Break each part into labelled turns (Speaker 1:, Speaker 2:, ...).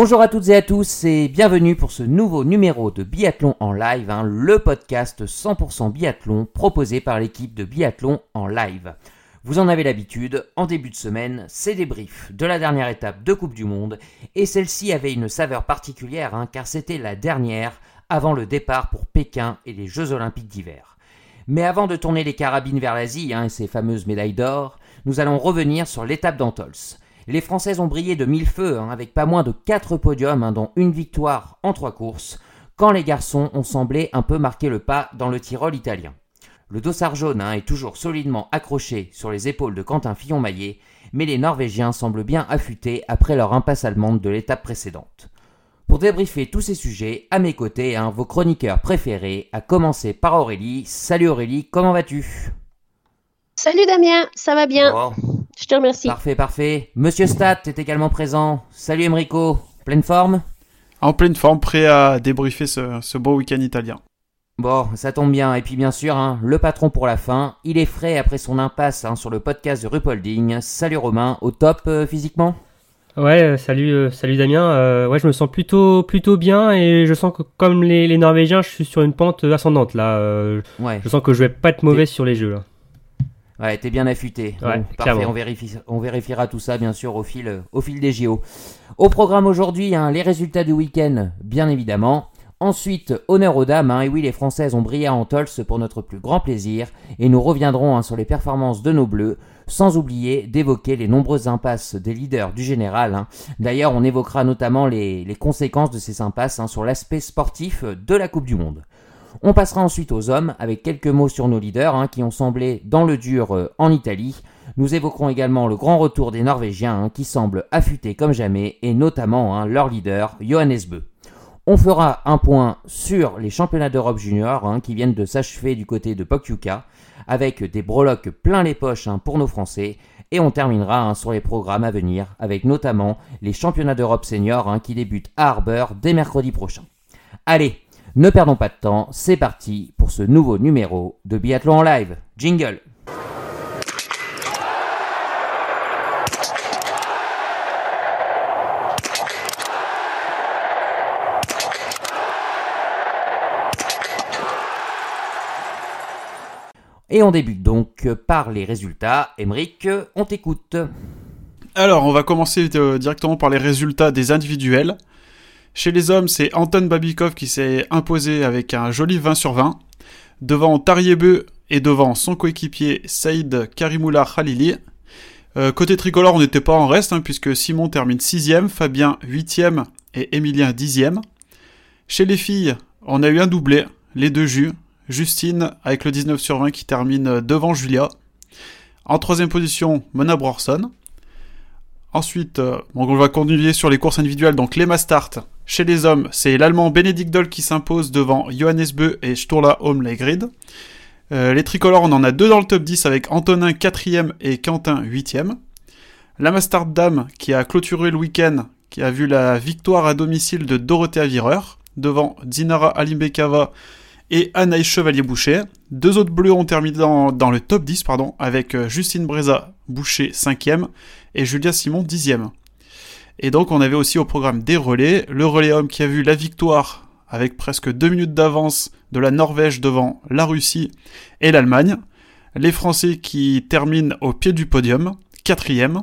Speaker 1: Bonjour à toutes et à tous et bienvenue pour ce nouveau numéro de Biathlon en live, hein, le podcast 100% biathlon proposé par l'équipe de Biathlon en live. Vous en avez l'habitude, en début de semaine, c'est débrief de la dernière étape de Coupe du Monde et celle-ci avait une saveur particulière hein, car c'était la dernière avant le départ pour Pékin et les Jeux Olympiques d'hiver. Mais avant de tourner les carabines vers l'Asie hein, et ses fameuses médailles d'or, nous allons revenir sur l'étape d'Antols. Les Françaises ont brillé de mille feux, hein, avec pas moins de 4 podiums, hein, dont une victoire en 3 courses, quand les garçons ont semblé un peu marquer le pas dans le Tyrol italien. Le dossard jaune hein, est toujours solidement accroché sur les épaules de Quentin Fillon-Maillet, mais les Norvégiens semblent bien affûtés après leur impasse allemande de l'étape précédente. Pour débriefer tous ces sujets, à mes côtés, vos chroniqueurs préférés, à commencer par Aurélie. Salut Aurélie, comment vas-tu?
Speaker 2: Salut Damien, ça va bien? Je te remercie.
Speaker 1: Parfait, parfait. Monsieur Stat est également présent. Salut Emrico, pleine forme?
Speaker 3: En pleine forme, prêt à débriefer ce, ce beau week-end italien.
Speaker 1: Bon, ça tombe bien. Et puis bien sûr, hein, le patron pour la fin. Il est frais après son impasse hein, sur le podcast de Rupolding. Salut Romain, au top euh, physiquement?
Speaker 4: Ouais, euh, salut, euh, salut Damien. Euh, ouais, je me sens plutôt, plutôt bien et je sens que comme les, les Norvégiens, je suis sur une pente ascendante là. Euh,
Speaker 1: Ouais,
Speaker 4: je sens que je vais pas être mauvais sur les jeux là.
Speaker 1: Ouais, t'es bien affûté.
Speaker 4: Ouais,
Speaker 1: Bon, parfait, on, vérifie, on vérifiera tout ça bien sûr au fil, au fil des JO. Au programme aujourd'hui, hein, les résultats du week-end, bien évidemment. Ensuite, honneur aux dames, hein, et oui, les Françaises ont brillé à Antols pour notre plus grand plaisir, et nous reviendrons hein, sur les performances de nos bleus, sans oublier d'évoquer les nombreuses impasses des leaders du général. hein. D'ailleurs, on évoquera notamment les, les conséquences de ces impasses sur l'aspect sportif de la Coupe du Monde. On passera ensuite aux hommes avec quelques mots sur nos leaders hein, qui ont semblé dans le dur euh, en Italie. Nous évoquerons également le grand retour des Norvégiens hein, qui semblent affûtés comme jamais et notamment hein, leur leader Johannes Bö. On fera un point sur les championnats d'Europe junior hein, qui viennent de s'achever du côté de Pokyuka avec des breloques plein les poches pour nos Français et on terminera sur les programmes à venir avec notamment les championnats d'Europe senior qui débutent à Harbour dès mercredi prochain. Allez, ne perdons pas de temps, c'est parti pour ce nouveau numéro de Biathlon live. Jingle Et on débute donc par les résultats. Emeric, on t'écoute.
Speaker 3: Alors, on va commencer euh, directement par les résultats des individuels. Chez les hommes, c'est Anton Babikov qui s'est imposé avec un joli 20 sur 20, devant Tariebeu et devant son coéquipier Saïd Karimoula Khalili. Euh, côté tricolore, on n'était pas en reste, hein, puisque Simon termine 6ème, Fabien 8ème et Emilien 10ème. Chez les filles, on a eu un doublé, les deux jus. Justine avec le 19 sur 20 qui termine devant Julia. En troisième position, Mona Brorson. Ensuite, euh, on va continuer sur les courses individuelles. Donc les Mastart, chez les hommes, c'est l'Allemand Benedikt Doll qui s'impose devant Johannes Bö et Sturla Holmlegrid. Euh, les tricolores, on en a deux dans le top 10 avec Antonin 4ème et Quentin 8ème. La Mastart Dame qui a clôturé le week-end, qui a vu la victoire à domicile de Dorothea Virer devant Dinara Alimbekava et Anaïs Chevalier-Boucher. Deux autres bleus ont terminé dans, dans le top 10 pardon, avec euh, Justine Breza Boucher 5ème et Julia Simon 10ème. Et donc on avait aussi au programme des relais, le relais homme qui a vu la victoire avec presque deux minutes d'avance de la Norvège devant la Russie et l'Allemagne, les Français qui terminent au pied du podium, quatrième,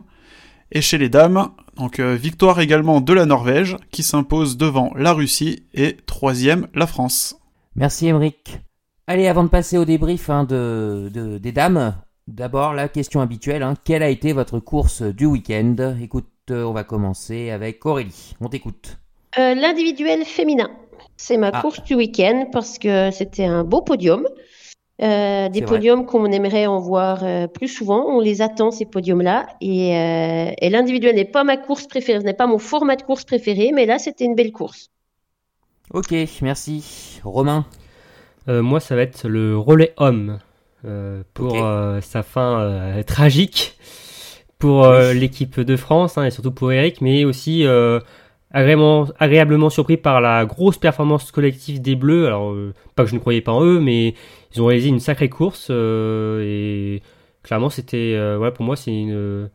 Speaker 3: et chez les dames, donc euh, victoire également de la Norvège qui s'impose devant la Russie et troisième la France.
Speaker 1: Merci Emeric. Allez, avant de passer au débrief hein, de, de- des dames, d'abord la question habituelle, hein, quelle a été votre course du week-end? Écoute, euh, on va commencer avec Aurélie, on t'écoute.
Speaker 2: Euh, L'individuel féminin, c'est ma
Speaker 1: Ah.
Speaker 2: course du week-end parce que c'était un beau podium. Euh, des podiums qu'on aimerait en voir euh, plus souvent. On les attend, ces podiums-là. Et, euh, et l'individuel n'est pas ma course préférée, ce n'est pas mon format de course préféré, mais là, c'était une belle course.
Speaker 1: Ok, merci. Romain?
Speaker 4: Euh, moi, ça va être le relais homme pour
Speaker 1: Ok.
Speaker 4: euh, sa fin euh, tragique pour euh, l'équipe de France hein, et surtout pour Eric, mais aussi euh, agréablement, agréablement surpris par la grosse performance collective des Bleus. Alors, euh, pas que je ne croyais pas en eux, mais ils ont réalisé une sacrée course euh, et clairement, c'était, euh, ouais, pour moi, c'est une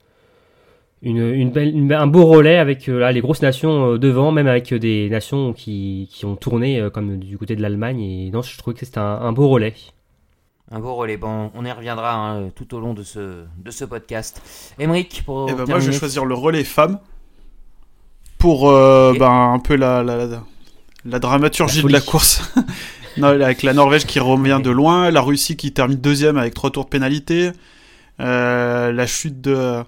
Speaker 4: une, une belle- une- un beau relais avec euh, là, les grosses nations euh, devant, même avec euh, des nations qui, qui ont tourné euh, comme du côté de l'Allemagne. Et non, je trouvais que c'était un, un beau relais.
Speaker 1: Un beau relais. Bon, on y reviendra hein, tout au long de ce, de ce podcast. Emeric, pour
Speaker 3: Et ben moi, je vais choisir le relais femme pour euh, ben, un peu la, la, la, la dramaturgie
Speaker 4: La
Speaker 3: de la course. non, avec la Norvège qui revient de loin, la Russie qui termine deuxième avec trois tours de pénalité, euh, la chute de,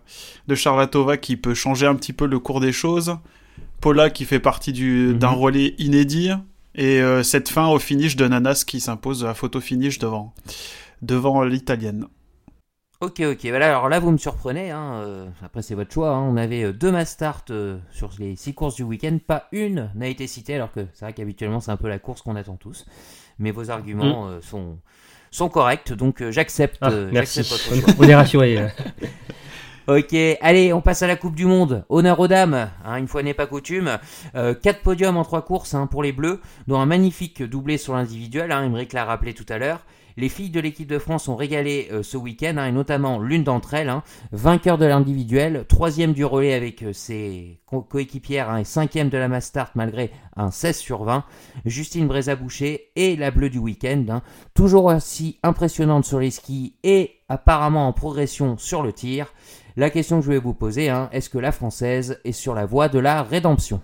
Speaker 3: de Charvatova qui peut changer un petit peu le cours des choses, Paula qui fait partie du-
Speaker 1: Mhm.
Speaker 3: d'un relais inédit, et euh, cette fin au finish de Nanas qui s'impose à photo finish devant, devant l'italienne.
Speaker 1: Ok, ok. Voilà, alors là, vous me surprenez. hein, euh, après, c'est votre choix. hein. On avait euh, deux mass start euh, sur les six courses du week-end. Pas une n'a été citée, alors que c'est vrai qu'habituellement, c'est un peu la course qu'on attend tous. Mais vos arguments euh, sont, sont corrects, donc j'accepte.
Speaker 4: Ah, merci.
Speaker 1: votre choix.
Speaker 4: On, on est rassurés.
Speaker 1: Ok, allez, on passe à la Coupe du Monde. Honneur aux dames, hein, une fois n'est pas coutume. Euh, quatre podiums en trois courses hein, pour les Bleus, dont un magnifique doublé sur l'individuel. Hein, l'a rappelé tout à l'heure. Les filles de l'équipe de France ont régalé euh, ce week-end, hein, et notamment l'une d'entre elles, hein, vainqueur de l'individuel, troisième du relais avec euh, ses co- coéquipières hein, et cinquième de la Mass malgré un 16 sur 20. Justine Brézaboucher et la bleue du week-end, toujours aussi impressionnante sur les skis et apparemment en progression sur le tir. La question que je vais vous poser, hein, est-ce que la française est sur la voie de la rédemption?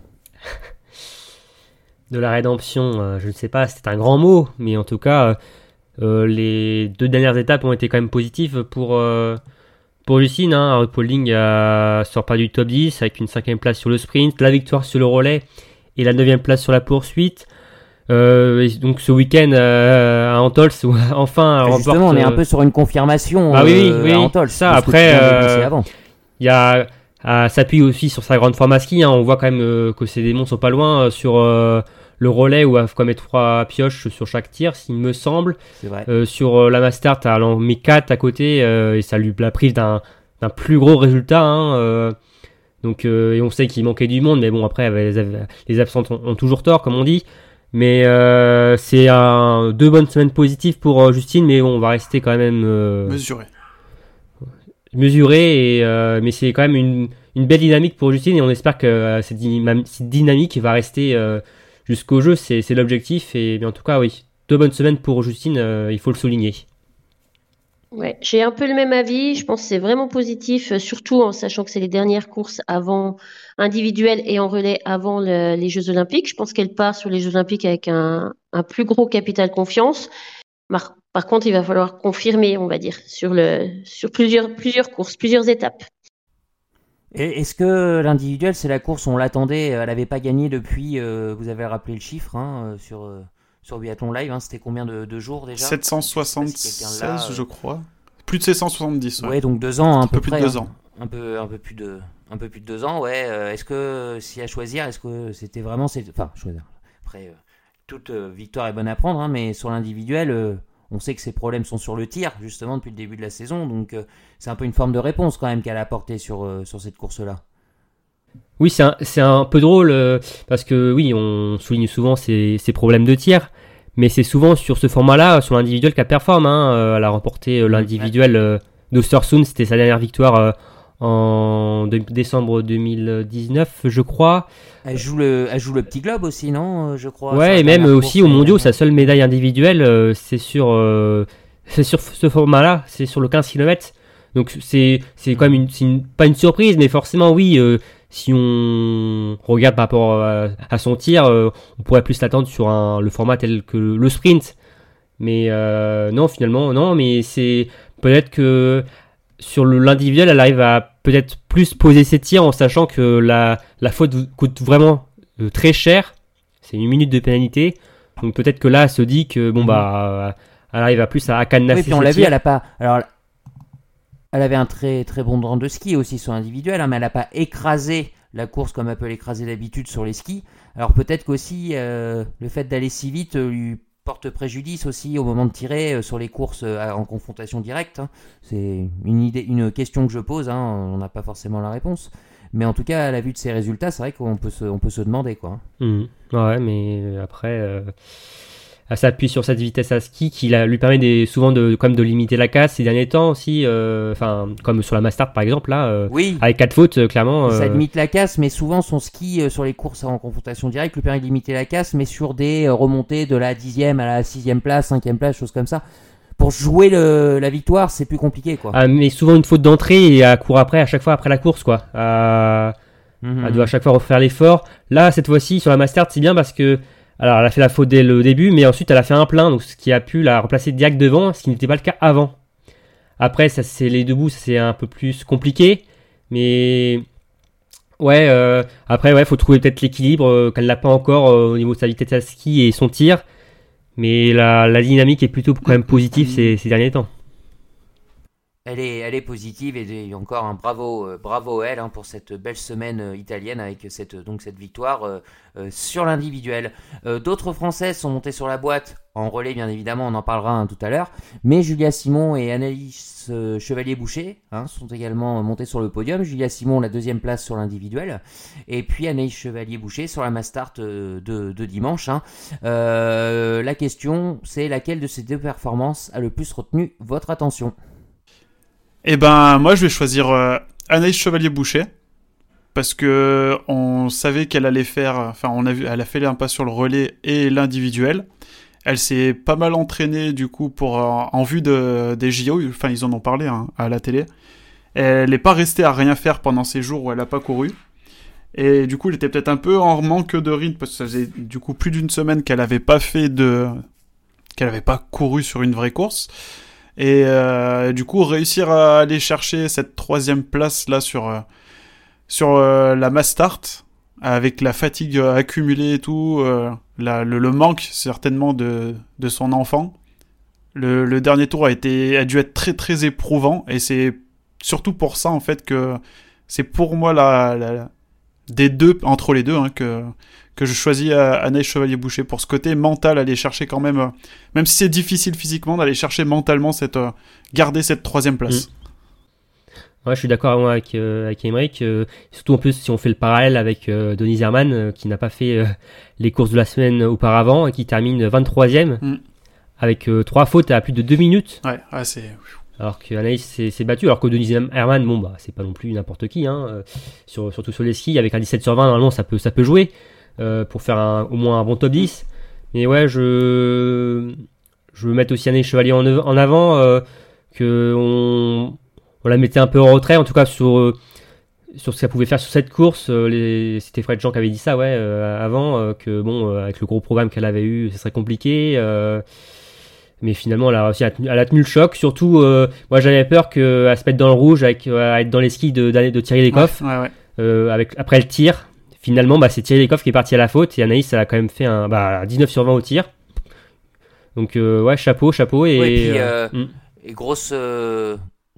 Speaker 4: De la rédemption, euh, je ne sais pas, c'est un grand mot, mais en tout cas, euh, euh, les deux dernières étapes ont été quand même positives pour, pour Lucine. Hein. Paul Ling euh, sort pas du top 10 avec une cinquième place sur le sprint, la victoire sur le relais et la neuvième place sur la poursuite. Euh, et donc ce week-end euh, à Antols, où enfin, elle
Speaker 1: Justement,
Speaker 4: remporte,
Speaker 1: on est un
Speaker 4: euh,
Speaker 1: peu sur une confirmation
Speaker 4: Ah oui,
Speaker 1: euh,
Speaker 4: oui,
Speaker 1: à
Speaker 4: ça, après, euh. Il y a s'appuie aussi sur sa grande forme à ski. hein. On voit quand même que ces démons sont pas loin sur le relais où il faut quand même mettre trois pioches sur chaque tir, s'il me semble.
Speaker 1: C'est vrai.
Speaker 4: Euh, sur euh, la Master, tu as mis 4 à côté euh, et ça lui la prive d'un plus gros résultat. hein, euh. donc, euh, et on sait qu'il manquait du monde, mais bon, après, les, les absentes ont, ont toujours tort, comme on dit. Mais euh, c'est un, deux bonnes semaines positives pour euh, Justine, mais bon, on va rester quand même euh,
Speaker 3: Mesuré.
Speaker 4: mesuré. Et, euh, mais c'est quand même une, une belle dynamique pour Justine et on espère que euh, cette, dyna- cette dynamique va rester euh, jusqu'au jeu. C'est c'est l'objectif. Et mais en tout cas, oui, deux bonnes semaines pour Justine, euh, il faut le souligner.
Speaker 2: Ouais, j'ai un peu le même avis. Je pense que c'est vraiment positif, euh, surtout en sachant que c'est les dernières courses avant individuelles et en relais avant le- les Jeux Olympiques. Je pense qu'elle part sur les Jeux Olympiques avec un, plus gros capital confiance. Par, contre, il va falloir confirmer, on va dire, sur le sur plusieurs courses, plusieurs étapes.
Speaker 1: Est-ce que l'individuel, c'est la course, on l'attendait, elle n'avait pas gagné depuis, euh, vous avez rappelé le chiffre hein, euh, sur, sur Biathlon Live, hein, c'était combien de, de jours déjà
Speaker 3: 776,
Speaker 1: quelqu'un là, euh,
Speaker 3: je crois. Plus de 770, ouais.
Speaker 1: Ouais, donc deux ans, un, peu,
Speaker 3: plus de deux ans.
Speaker 1: Un peu, un peu plus de, un peu plus de deux ans, ouais. euh, est-ce que, si à choisir, est-ce que c'était vraiment, enfin, choisir. Après, euh, toute victoire est bonne à prendre, hein, mais sur l'individuel, on sait que ses problèmes sont sur le tir, justement, depuis le début de la saison, donc euh, c'est un peu une forme de réponse quand même qu'elle a apportée sur, euh, sur cette course-là.
Speaker 4: Oui, c'est un, un peu drôle euh, parce que oui, on souligne souvent ces, ces problèmes de tir, mais c'est souvent sur ce format-là, sur l'individuel qu'elle performe. Hein. Euh, Elle a remporté euh, l'individuel d'Ostersund, c'était sa dernière victoire en de- décembre 2019, je crois.
Speaker 1: Elle joue le, elle joue le petit globe aussi, non Je crois.
Speaker 4: ouais, et même aussi
Speaker 1: euh,
Speaker 4: mondiaux, sa seule médaille individuelle, c'est sur, c'est sur ce format-là, c'est sur le 15 km. Donc c'est quand même une, pas une surprise, mais forcément oui. euh, si on regarde par rapport à, à son tir, euh, on pourrait plus l'attendre sur un, le format tel que le, sprint. Mais euh, non, finalement, non. Mais c'est peut-être que sur l'individuel, elle arrive à peut-être plus poser ses tirs en sachant que la, la faute coûte vraiment euh, très cher. C'est une minute de pénalité. Donc peut-être que là, elle se dit que bon bah, elle arrive à plus à, à cadenasser
Speaker 1: Oui, puis on l'a vu, elle a pas. Alors, elle avait un très très bon rang de ski aussi sur individuel, hein, mais elle n'a pas écrasé la course comme elle peut l'écraser d'habitude sur les skis. Alors peut-être qu'aussi le fait d'aller si vite lui porte préjudice aussi au moment de tirer sur les courses en confrontation directe. Hein. C'est une idée, une question que je pose. Hein, on n'a pas forcément la réponse. Mais en tout cas, à la vue de ces résultats, c'est vrai qu'on peut se, on peut se demander quoi.
Speaker 4: Mmh. Ouais, mais après, s'appuie sur cette vitesse à ski qui lui permet des, souvent de, comme de limiter la casse ces derniers temps aussi, euh, enfin comme sur la Mastart par exemple là, euh,
Speaker 1: oui.
Speaker 4: avec quatre fautes euh, clairement.
Speaker 1: Ça limite la casse, mais souvent son ski sur les courses en confrontation directe lui permet de limiter la casse, mais sur des remontées de la dixième à la sixième place, cinquième place, choses comme ça. Pour jouer le, la victoire, c'est plus compliqué quoi.
Speaker 4: Ah, mais souvent une faute d'entrée et à court après, à chaque fois après la course quoi. Mhm. Elle doit à chaque fois refaire l'effort. Là cette fois-ci sur la Mastart c'est bien parce que alors, elle a fait la faute dès le début, mais ensuite elle a fait un plein, donc ce qui a pu la replacer direct devant, ce qui n'était pas le cas avant. Après, ça c'est les deux bouts, c'est un peu plus compliqué, mais ouais. Euh, après, ouais, faut trouver peut-être l'équilibre euh, qu'elle n'a pas encore euh, au niveau de sa vitesse à ski et son tir, mais la, dynamique est plutôt quand même positive ces derniers temps
Speaker 1: elle est, positive et, encore un bravo, euh, bravo elle hein, pour cette belle semaine euh, italienne avec cette, cette victoire euh, sur l'individuel. D'autres Françaises sont montées sur la boîte en relais, bien évidemment, on en parlera hein, tout à l'heure. Mais Julia Simon et Annalise Chevalier-Boucher hein, sont également montées sur le podium. Julia Simon, la deuxième place sur l'individuel. Et puis Anaïs Chevalier-Boucher sur la Mastart de dimanche. la question, c'est laquelle de ces deux performances a le plus retenu votre attention?
Speaker 3: Eh ben, moi, je vais choisir euh, Anaïs Chevalier-Boucher. Parce que on savait qu'elle allait faire. Enfin, on a vu, elle a fait un pas sur le relais et l'individuel. Elle s'est pas mal entraînée, du coup, pour, euh, en vue de, des JO. Enfin, ils en ont parlé hein, à la télé. Elle n'est pas restée à rien faire pendant ces jours où elle n'a pas couru. Et du coup, elle était peut-être un peu en manque de rythme parce que ça faisait du coup plus d'une semaine qu'elle n'avait pas fait de. qu'elle n'avait pas couru sur une vraie course. Et euh, du coup, réussir à aller chercher cette troisième place là sur, euh, sur euh, la Mastart, avec la fatigue accumulée et tout, la, le, manque certainement de, de son enfant. Le, le, dernier tour a, été, a dû être très très éprouvant et c'est surtout pour ça en fait que c'est pour moi la, la, des deux, entre les deux, hein, que, que je choisis Anaïs Chevalier-Boucher pour ce côté mental, aller chercher quand même, euh, même si c'est difficile physiquement, d'aller chercher mentalement cette, euh, garder cette troisième place.
Speaker 4: Mm. Ouais, je suis d'accord avec, euh, avec Emmerich, surtout en plus si on fait le parallèle avec Denis Herman qui n'a pas fait les courses de la semaine auparavant et qui termine 23ème mm. avec trois fautes à plus de deux minutes.
Speaker 3: Ouais, ouais c'est.
Speaker 4: Alors que Anaïs s'est battu, alors que Denis Herman, bon bah c'est pas non plus n'importe qui, hein, sur, surtout sur les skis, avec un 17 sur 20 normalement ça peut, ça peut jouer. Euh, pour faire au moins un bon top 10. Mais ouais, je, je veux mettre aussi Année Chevalier en, en avant, euh, que on, on, la mettait un peu en retrait, en tout cas sur, euh, sur ce qu'elle pouvait faire sur cette course. C'était Fred Jean qui avait dit ça, ouais, avant, que bon, avec le gros programme qu'elle avait eu, ce serait compliqué. Mais finalement, elle a réussi à, elle a tenu le choc. Surtout, moi, j'avais peur qu'elle se mette dans le rouge, avec, à être dans les skis de, de, Thierry Lecoff. avec, après le tir, Finalement, bah, c'est Thierry Lecoff qui est parti à la faute et Anaïs, elle a quand même fait un bah, 19 sur 20 au tir. Donc, euh, ouais, chapeau, chapeau. Et,
Speaker 1: euh, euh, hmm. grosse,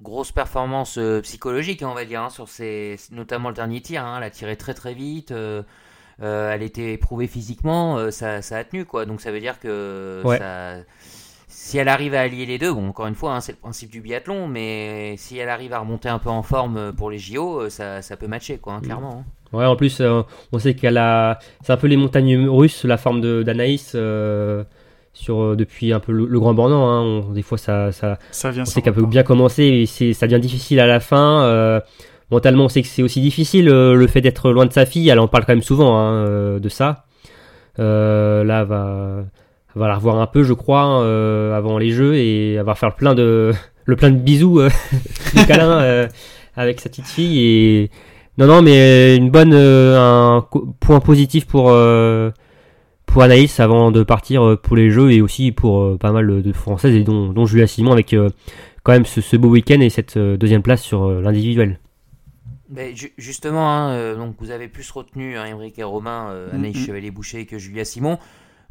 Speaker 1: grosse performance psychologique, on va dire, hein, sur ces, notamment le dernier tir. Hein, elle a tiré très très vite. elle était éprouvée physiquement, ça, ça, a tenu quoi. Donc ça veut dire que si elle arrive à allier les deux, bon encore une fois hein, c'est le principe du biathlon, mais si elle arrive à remonter un peu en forme pour les JO, ça, ça peut matcher quoi, hmm. clairement.
Speaker 4: Ouais, en plus, euh, on sait qu'elle a. C'est un peu les montagnes russes, la forme d'Anaïs. Euh, sur euh, depuis un peu le, grand bornant hein. des fois ça ça,
Speaker 3: ça vient
Speaker 4: on sait qu'elle peut bien commencer et ça devient difficile à la fin mentalement on sait que c'est aussi difficile le fait d'être loin de sa fille elle en parle quand même souvent hein, de ça là va va la revoir un peu je crois avant les jeux et elle va faire plein de le plein de bisous de câlins avec sa petite fille et non, non, mais une bonne, euh, un point positif pour euh, pour Anaïs avant de partir euh, pour les Jeux et aussi pour pas mal de Françaises et dont, dont Julia Simon avec quand même ce, beau week-end et cette deuxième place sur l'individuel.
Speaker 1: justement, hein, donc vous avez plus retenu hein, et Romain, Anaïs mm-hmm. Chevalier-Boucher que Julia Simon.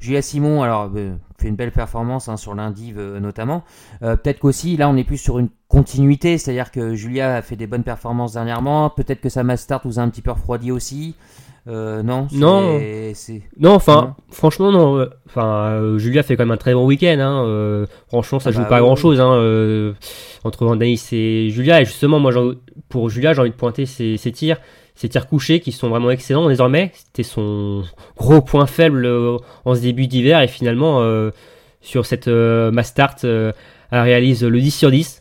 Speaker 1: Julia Simon, alors, euh, fait une belle performance hein, sur l'indiv euh, notamment. Euh, peut-être qu'aussi, là, on est plus sur une continuité, c'est-à-dire que Julia a fait des bonnes performances dernièrement. Peut-être que sa Mastart vous a un petit peu refroidi aussi. Euh, non,
Speaker 4: Non. Non, enfin, franchement, non. Enfin, Julia fait quand même un très bon week-end. Hein, franchement, ça
Speaker 1: Ah
Speaker 4: joue
Speaker 1: bah
Speaker 4: pas à
Speaker 1: oui,
Speaker 4: grand chose hein, entre Vandanis et Julia. Et justement, moi, pour Julia, j'ai envie de pointer ses, ses tirs, ses tirs couchés qui sont vraiment excellents désormais. C'était son gros point faible euh, en ce début d'hiver. Et finalement, euh, sur cette euh, Mastart, euh, elle réalise le 10 sur 10.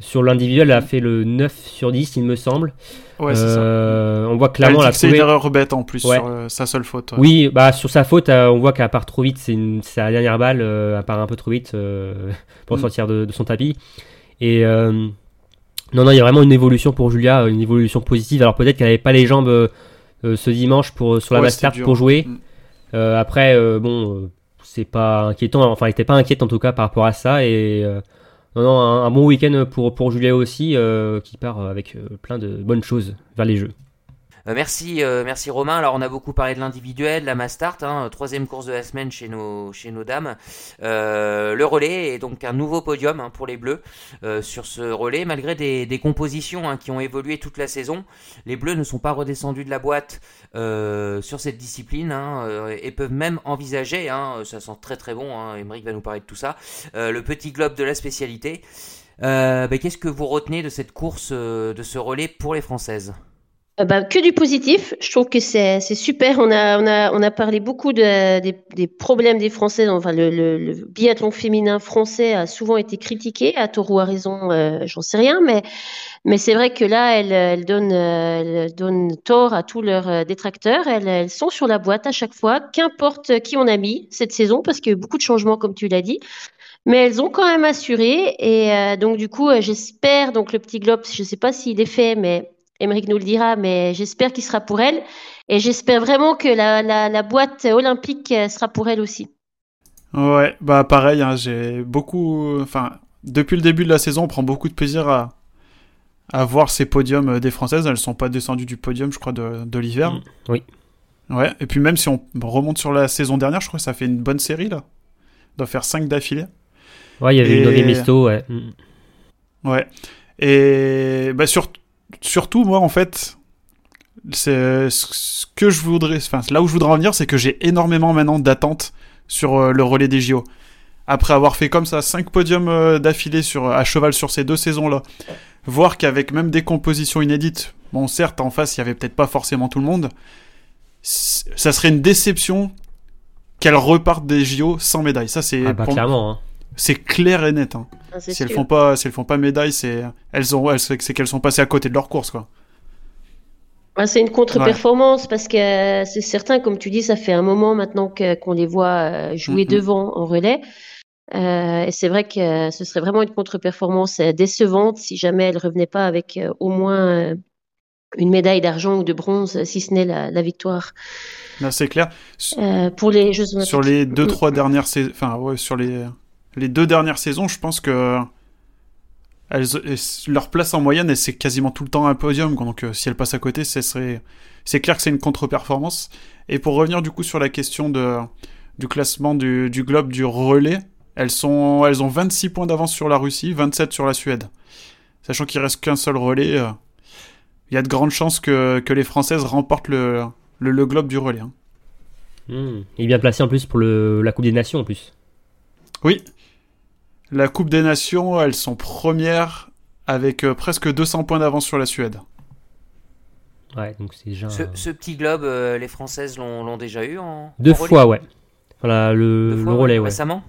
Speaker 4: Sur l'individuel, elle a fait le 9 sur 10, il me semble.
Speaker 3: Ouais, c'est ça.
Speaker 4: Euh, on voit
Speaker 3: Elle
Speaker 4: clairement
Speaker 3: dit
Speaker 4: la
Speaker 3: c'est une erreur bête en plus
Speaker 4: Ouais.
Speaker 3: sur sa seule faute. ouais.
Speaker 4: Oui, bah sur sa faute, on voit qu'elle part trop vite. C'est la dernière balle, elle part un peu trop vite pour
Speaker 3: Mm.
Speaker 4: sortir de, de son tapis. Et non, non, il y a vraiment une évolution pour Julia, une évolution positive. Alors peut-être qu'elle n'avait pas les jambes euh, euh, ce dimanche pour sur la
Speaker 3: Ouais,
Speaker 4: pour jouer.
Speaker 3: Mm.
Speaker 4: Euh, après, euh, bon, euh, c'est pas inquiétant. Enfin, elle n'était pas inquiète en tout cas par rapport à ça. Et euh, non, non, un, un bon week-end pour pour Julia aussi, euh, qui part avec euh, plein de bonnes choses vers les jeux.
Speaker 1: Euh, merci, euh, merci Romain. Alors on a beaucoup parlé de l'individuel, la Mastart, hein, troisième course de la semaine chez nos, chez nos dames. Euh, le relais est donc un nouveau podium hein, pour les Bleus sur ce relais, malgré des, des compositions hein, qui ont évolué toute la saison. Les Bleus ne sont pas redescendus de la boîte sur cette discipline hein, et peuvent même envisager, ça sent très très bon. Hein, va nous parler de tout ça. le petit globe de la spécialité. Ben, Qu'est-ce que vous retenez de cette course, de ce relais pour les Françaises?
Speaker 2: Euh, bah, que du positif. Je trouve que c'est super. On a, on a, on a parlé beaucoup de, des, des problèmes des Français. Enfin, le, le, le biathlon féminin français a souvent été critiqué, à tort ou à raison, euh, j'en sais rien. Mais, mais c'est vrai que là, elle, elle, donne, euh, elle donne tort à tous leurs euh, détracteurs. Elles, elles sont sur la boîte à chaque fois, qu'importe qui on a mis cette saison, parce qu'il y a eu beaucoup de changements, comme tu l'as dit. Mais elles ont quand même assuré. Et euh, donc, du coup, euh, j'espère, donc le petit globe, je ne sais pas s'il est fait, mais Émeric nous le dira, mais j'espère qu'il sera pour elle. Et j'espère vraiment que la, la, la boîte olympique euh, sera pour elle aussi.
Speaker 3: Ouais, bah pareil, hein, j'ai beaucoup. Enfin, depuis le début de la saison, on prend beaucoup de plaisir à, à voir ces podiums euh, des Françaises. Elles sont pas descendues du podium, je crois, de, de l'hiver.
Speaker 4: Mm, oui.
Speaker 3: Ouais, et puis même si on remonte sur la saison dernière, je crois que ça fait une bonne série là. On doit faire 5 d'affilée.
Speaker 4: Ouais, il y avait
Speaker 3: Et-
Speaker 4: une Misto, ouais. Mm.
Speaker 3: Ouais. Et bah sur- surtout, moi, en fait, c'est ce que je voudrais. Enfin, là où je voudrais en venir, c'est que j'ai énormément maintenant d'attentes sur euh, le relais des JO. Après avoir fait comme ça 5 podiums euh, d'affilée sur, à cheval sur ces deux saisons-là, voir qu'avec même des compositions inédites, bon, certes, en face, il y avait peut-être pas forcément tout le monde, ça serait une déception qu'elles repartent des JO sans médaille. Ça, c'est
Speaker 4: Ah bah
Speaker 3: pour-
Speaker 4: clairement. Hein.
Speaker 3: c'est clair et net. hein. Si elles font pas, si elles font pas médaille, c'est elles ont, elles- c'est qu'elles sont passées à côté de leur course, quoi.
Speaker 2: Ah, c'est une contre-performance parce que euh, c'est certain, comme tu dis, ça fait un moment maintenant qu'on les voit euh, jouer devant en relais. Euh, et c'est vrai que ce serait vraiment une contre-performance décevante si jamais elle revenait pas avec au moins une médaille d'argent ou de bronze, si ce n'est la, la victoire.
Speaker 3: C'est clair.
Speaker 2: Euh, pour les Jeux Olympiques.
Speaker 3: Sur les deux,
Speaker 2: Mm.
Speaker 3: trois dernières saisons, enfin, ouais, sur les, les deux dernières saisons, je pense que elles, leur place en moyenne, c'est quasiment tout le temps un podium. Donc, euh, si elles passent à côté, ce c'est clair que c'est une contre-performance. Et pour revenir du coup sur la question de, du classement du, du globe du relais, elles sont, elles ont 26 points d'avance sur la Russie, 27 sur la Suède. Sachant qu'il reste qu'un seul relais, euh, il y a de grandes chances que, que les Françaises remportent le, le, le globe du relais. hein.
Speaker 4: Mm. Il est bien placé en plus pour le, la Coupe des Nations en plus.
Speaker 3: Oui. La Coupe des Nations, elles sont premières avec euh, presque 200 points d'avance sur la Suède.
Speaker 4: Ouais, donc c'est déjà.
Speaker 1: Ce, ce petit globe, euh, les Françaises l'ont l'ont déjà eu en
Speaker 4: Deux
Speaker 1: en relais
Speaker 4: fois, ouais. Voilà, le,
Speaker 1: Deux
Speaker 4: le
Speaker 1: fois,
Speaker 4: relais, ouais.
Speaker 1: Récemment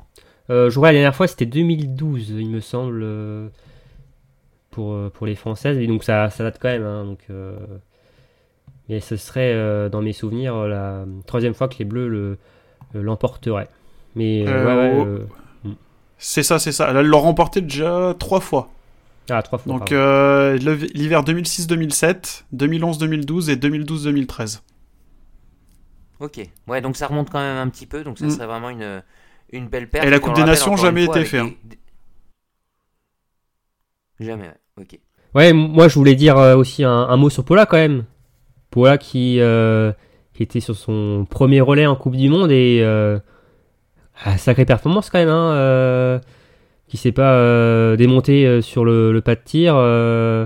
Speaker 4: Euh, je la dernière fois c'était 2012, il me semble, euh, pour, pour les Françaises. Et donc ça, ça date quand même. hein, donc, euh, Mais ce serait, euh, dans mes souvenirs, la troisième fois que les Bleus le- l'emporteraient. Mais euh,
Speaker 3: Euh,
Speaker 4: ouais, ouais,
Speaker 3: C'est ça, c'est ça. Elles l'ont remporté déjà trois fois.
Speaker 4: Ah, trois fois.
Speaker 3: Donc euh, le- l'hiver 2006-2007, 2011-2012 et 2012-2013.
Speaker 1: Ok. Ouais, donc ça remonte quand même un petit peu, donc ça
Speaker 3: Mm.
Speaker 1: serait vraiment une, une belle perte.
Speaker 3: Et la Coupe des Nations, jamais été
Speaker 1: avec
Speaker 3: fait,
Speaker 1: des- des- Jamais, ouais. Ok.
Speaker 4: Ouais, moi je voulais dire euh, aussi un, un mot sur Paula quand même. Paula qui, euh, qui était sur son premier relais en Coupe du Monde et euh, ah, sacrée performance quand même, hein, euh, qui s'est pas euh, démonté euh, sur le, pas de tir. euh,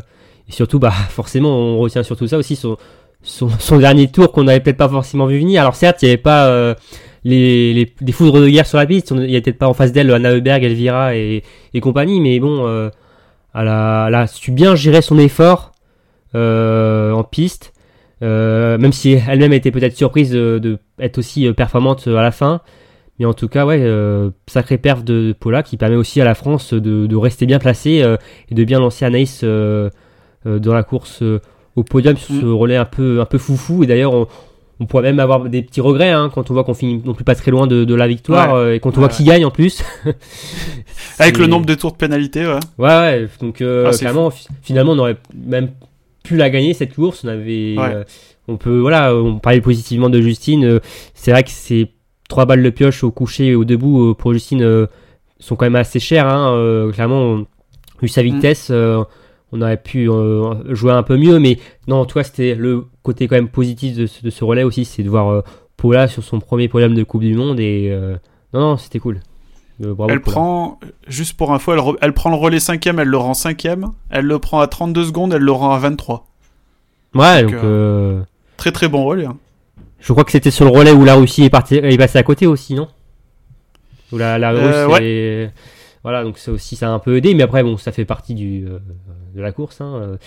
Speaker 4: et surtout, bah, forcément, on retient surtout ça aussi, son, dernier tour qu'on n'avait peut-être pas forcément vu venir. Alors certes, il n'y avait pas euh, les, des foudres de guerre sur la piste, il n'y avait peut-être pas en face d'elle Anna Heuberg, Elvira et, compagnie, mais bon, elle, a, su bien gérer son effort en piste. Même si elle-même était peut-être surprise de, de aussi performante à la fin. Mais en tout cas, ouais, euh, sacré perf de, de Paula qui permet aussi à la France de, rester bien placée euh, et de bien lancer Anaïs euh, dans la course au podium sur ce mm. relais un peu, un peu foufou. Et d'ailleurs, on, pourrait même avoir des petits regrets hein, quand on voit qu'on finit non plus pas très loin de, la victoire et quand on voit ouais. qui gagne en plus.
Speaker 3: Avec le nombre de tours de pénalité, ouais.
Speaker 4: Ouais, donc
Speaker 3: ah,
Speaker 4: finalement, on aurait même pu la gagner cette course. On avait. on peut, voilà, on parlait positivement de Justine. c'est vrai que c'est 3 balles de pioche au coucher et au debout euh, pour Justine euh, sont quand même assez chères. Hein, euh, clairement, vu sa mm. vitesse, on aurait pu jouer un peu mieux. Mais non, en tout cas, c'était le côté quand même positif de, ce relais aussi, c'est de voir Paula sur son premier podium de Coupe du Monde. Et non, non, c'était cool.
Speaker 3: Elle prend, juste pour info, elle, elle prend le relais 5 elle le rend 5 elle le prend à 32 secondes, elle le rend à 23.
Speaker 4: Ouais,
Speaker 3: donc. très très bon relais. Hein.
Speaker 4: Je crois que c'était sur le relais où la Russie est, partie, est passée à côté aussi, non? Où la, la
Speaker 3: Euh,
Speaker 4: Russe est- Voilà, donc ça aussi, ça a un peu aidé, mais après, bon, ça fait partie du, euh, de la course. hein, euh,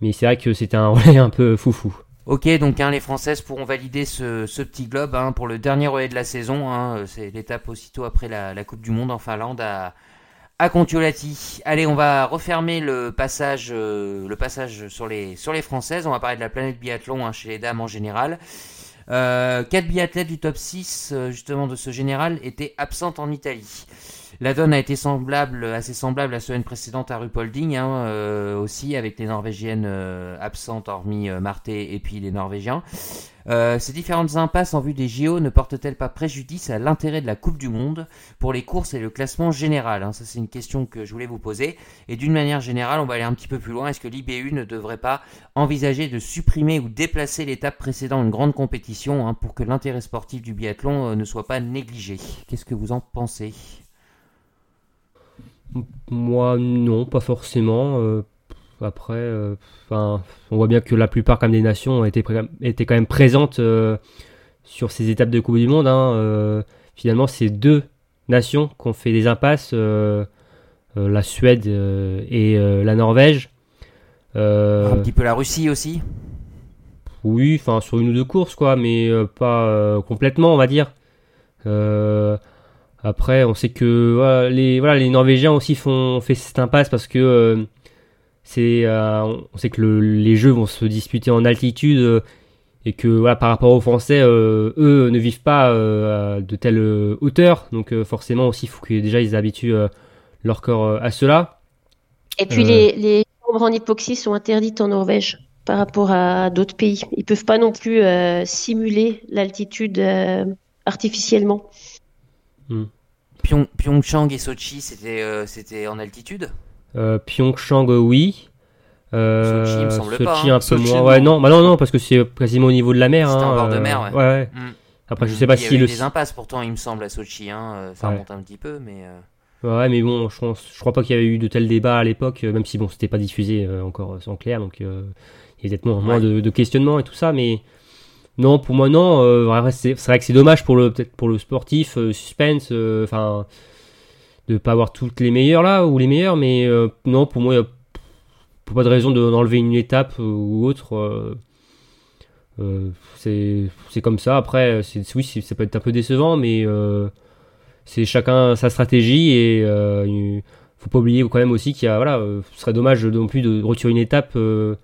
Speaker 4: mais c'est vrai que c'était un relais un peu foufou.
Speaker 1: Ok, donc hein, les Françaises pourront valider ce, ce petit globe hein, pour le dernier relais de la saison. hein. C'est l'étape aussitôt après la, la Coupe du Monde en Finlande à, à Kontiolahti. Allez, on va refermer le passage, euh, le passage sur, les, sur les Françaises. On va parler de la planète biathlon hein, chez les dames en général. Euh, quatre biathlètes du top 6 euh, justement de ce général étaient absentes en Italie. La donne a été semblable, assez semblable la semaine précédente à Rupolding hein, euh, aussi avec les Norvégiennes euh, absentes hormis euh, Marté et puis les Norvégiens. Euh, ces différentes impasses en vue des JO ne portent-elles pas préjudice à l'intérêt de la Coupe du Monde pour les courses et le classement général hein Ça c'est une question que je voulais vous poser. Et d'une manière générale, on va aller un petit peu plus loin. Est-ce que l'IBU ne devrait pas envisager de supprimer ou déplacer l'étape précédant une grande compétition hein, pour que l'intérêt sportif du biathlon euh, ne soit pas négligé? Qu'est-ce que vous en pensez?
Speaker 4: Moi, non, pas forcément. euh, après, euh, enfin, on voit bien que la plupart quand même, des nations étaient, étaient quand même présentes euh, sur ces étapes de Coupe du Monde. hein, euh, finalement, c'est deux nations qui ont fait des impasses, la Suède et la Norvège.
Speaker 1: Un petit peu la Russie aussi
Speaker 4: oui, enfin sur une ou deux courses quoi, mais euh, pas euh, complètement on va dire. Euh, après, on sait que voilà, les voilà les Norvégiens aussi font fait cette impasse parce que c'est euh, on sait que le- les jeux vont se disputer en altitude euh, et que voilà par rapport aux Français, euh, eux ne vivent pas euh, à de telle euh, hauteur, donc euh, forcément aussi il faut que déjà ils habituent euh, leur corps euh, à cela.
Speaker 2: Et puis
Speaker 4: Euh.
Speaker 2: les, les chambres en hypoxie sont interdites en Norvège par rapport à d'autres pays. Ils peuvent pas non plus euh, simuler l'altitude euh, artificiellement.
Speaker 1: Pyong- Pyeongchang et Sochi, c'était euh, c'était en altitude?
Speaker 4: Euh, Pyeongchang, euh, oui. Euh,
Speaker 1: Sochi, il me semble pas,
Speaker 4: Sochi,
Speaker 1: hein.
Speaker 4: un peu
Speaker 3: Sochi,
Speaker 4: moins. Ouais,
Speaker 3: non.
Speaker 4: non, bah non, non, parce que c'est quasiment au niveau de la mer.
Speaker 1: C'était
Speaker 4: hein,
Speaker 1: en bord de
Speaker 4: euh,
Speaker 1: mer, ouais.
Speaker 4: ouais, ouais.
Speaker 1: Mm.
Speaker 4: Après, je sais pas
Speaker 1: Il y
Speaker 4: si
Speaker 1: avait
Speaker 4: le.
Speaker 1: eu des impasses pourtant, il me semble, à Sochi. Hein. euh, Ça
Speaker 4: Ouais.
Speaker 1: remonte un petit peu, mais. euh,
Speaker 4: Ouais, mais bon, je, pense, je crois pas qu'il y avait eu de tels débats à l'époque, euh, même si bon, c'était pas diffusé euh, encore euh, en clair, donc euh, il y a peut-être moins, de, de questionnements et tout ça, mais non, pour moi non. euh, après, c'est c'est vrai que c'est dommage pour le peut-être pour le sportif, euh, suspense, euh, enfin, de pas avoir toutes les meilleures là ou les meilleures, mais euh, non, pour moi, il y a pas de raison de- d'enlever une étape euh, ou autre. euh, c'est comme ça. Après, oui, ça peut être un peu décevant, mais c'est chacun sa stratégie et il faut pas oublier quand même aussi qu'il y a voilà ce serait dommage non plus de retirer une étape de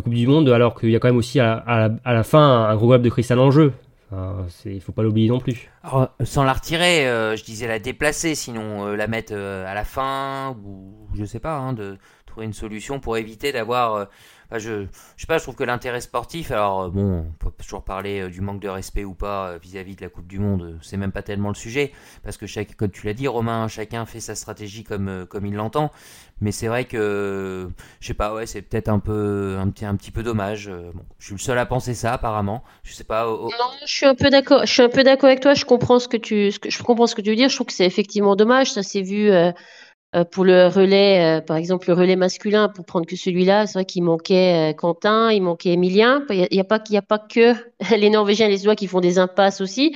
Speaker 4: Coupe du Monde alors qu'il y a quand même aussi à, à la, à la fin un gros globe de cristal en jeu Enfin, c'est il faut pas l'oublier non plus
Speaker 1: alors, sans la retirer, euh, je disais la déplacer, sinon euh, la mettre euh, à la fin, ou je sais pas, hein, de trouver une solution pour éviter d'avoir. euh, je, je sais pas, je trouve que l'intérêt sportif, alors euh, bon, on peut toujours parler euh, du manque de respect ou pas euh, vis-à-vis de la Coupe du Monde, euh, c'est même pas tellement le sujet, parce que chaque, comme tu l'as dit, Romain, chacun fait sa stratégie comme, euh, comme il l'entend. Mais c'est vrai que, je sais pas, ouais, c'est peut-être un peu, un petit, un petit peu dommage. euh, Bon, je suis le seul à penser ça, apparemment. Je sais pas. au- au-
Speaker 2: Non, je suis un peu d'accord. Je suis un peu d'accord avec toi. Je comprends ce que tu, je comprends ce que tu veux dire. Je trouve que c'est effectivement dommage. Ça s'est vu euh, euh, pour le relais, par exemple le relais masculin, pour prendre que celui-là. C'est vrai qu'il manquait Quentin, il manquait Emilien. Il y a, pas, y a pas que les Norvégiens et les Suédois qui font des impasses aussi.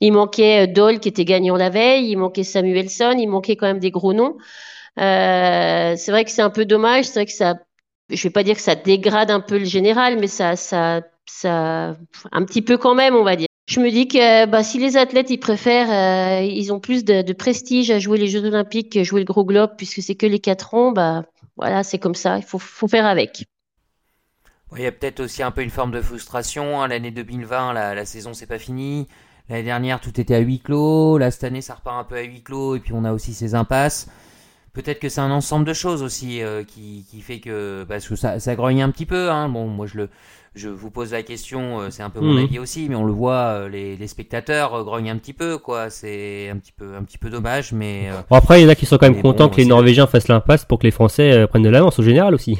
Speaker 2: Il manquait Doll qui était gagnant la veille. Il manquait Samuelson. Il manquait quand même des gros noms. Euh, c'est vrai que c'est un peu dommage. C'est vrai que ça, je vais pas dire que ça dégrade un peu le général, mais ça, ça, ça, un petit peu quand même, on va dire. Je me dis que bah, si les athlètes ils préfèrent, euh, ils ont plus de, prestige à jouer les Jeux Olympiques que jouer le gros globe puisque c'est que les quatre ans, bah voilà, c'est comme ça. Il faut, faut faire avec.
Speaker 1: Il y a peut-être aussi un peu une forme de frustration. hein. L'année 2020, la, la saison c'est pas fini. L'année dernière, tout était à huis clos. Là, cette année, ça repart un peu à huis clos. Et puis, on a aussi ces impasses. Peut-être que c'est un ensemble de choses aussi euh, qui, qui fait que parce que ça, ça grogne un petit peu. Hein. Bon, moi, je le, je vous pose la question. euh, c'est un peu mon
Speaker 4: Mhm.
Speaker 1: avis aussi, mais on le voit. euh, les, les spectateurs euh, grognent un petit peu, quoi. C'est un petit peu, un petit peu dommage, mais. euh,
Speaker 4: Bon, après, il y en a qui sont quand même contents
Speaker 1: bon,
Speaker 4: que les Norvégiens fassent l'impasse pour que les Français euh, prennent de l'avance au général aussi.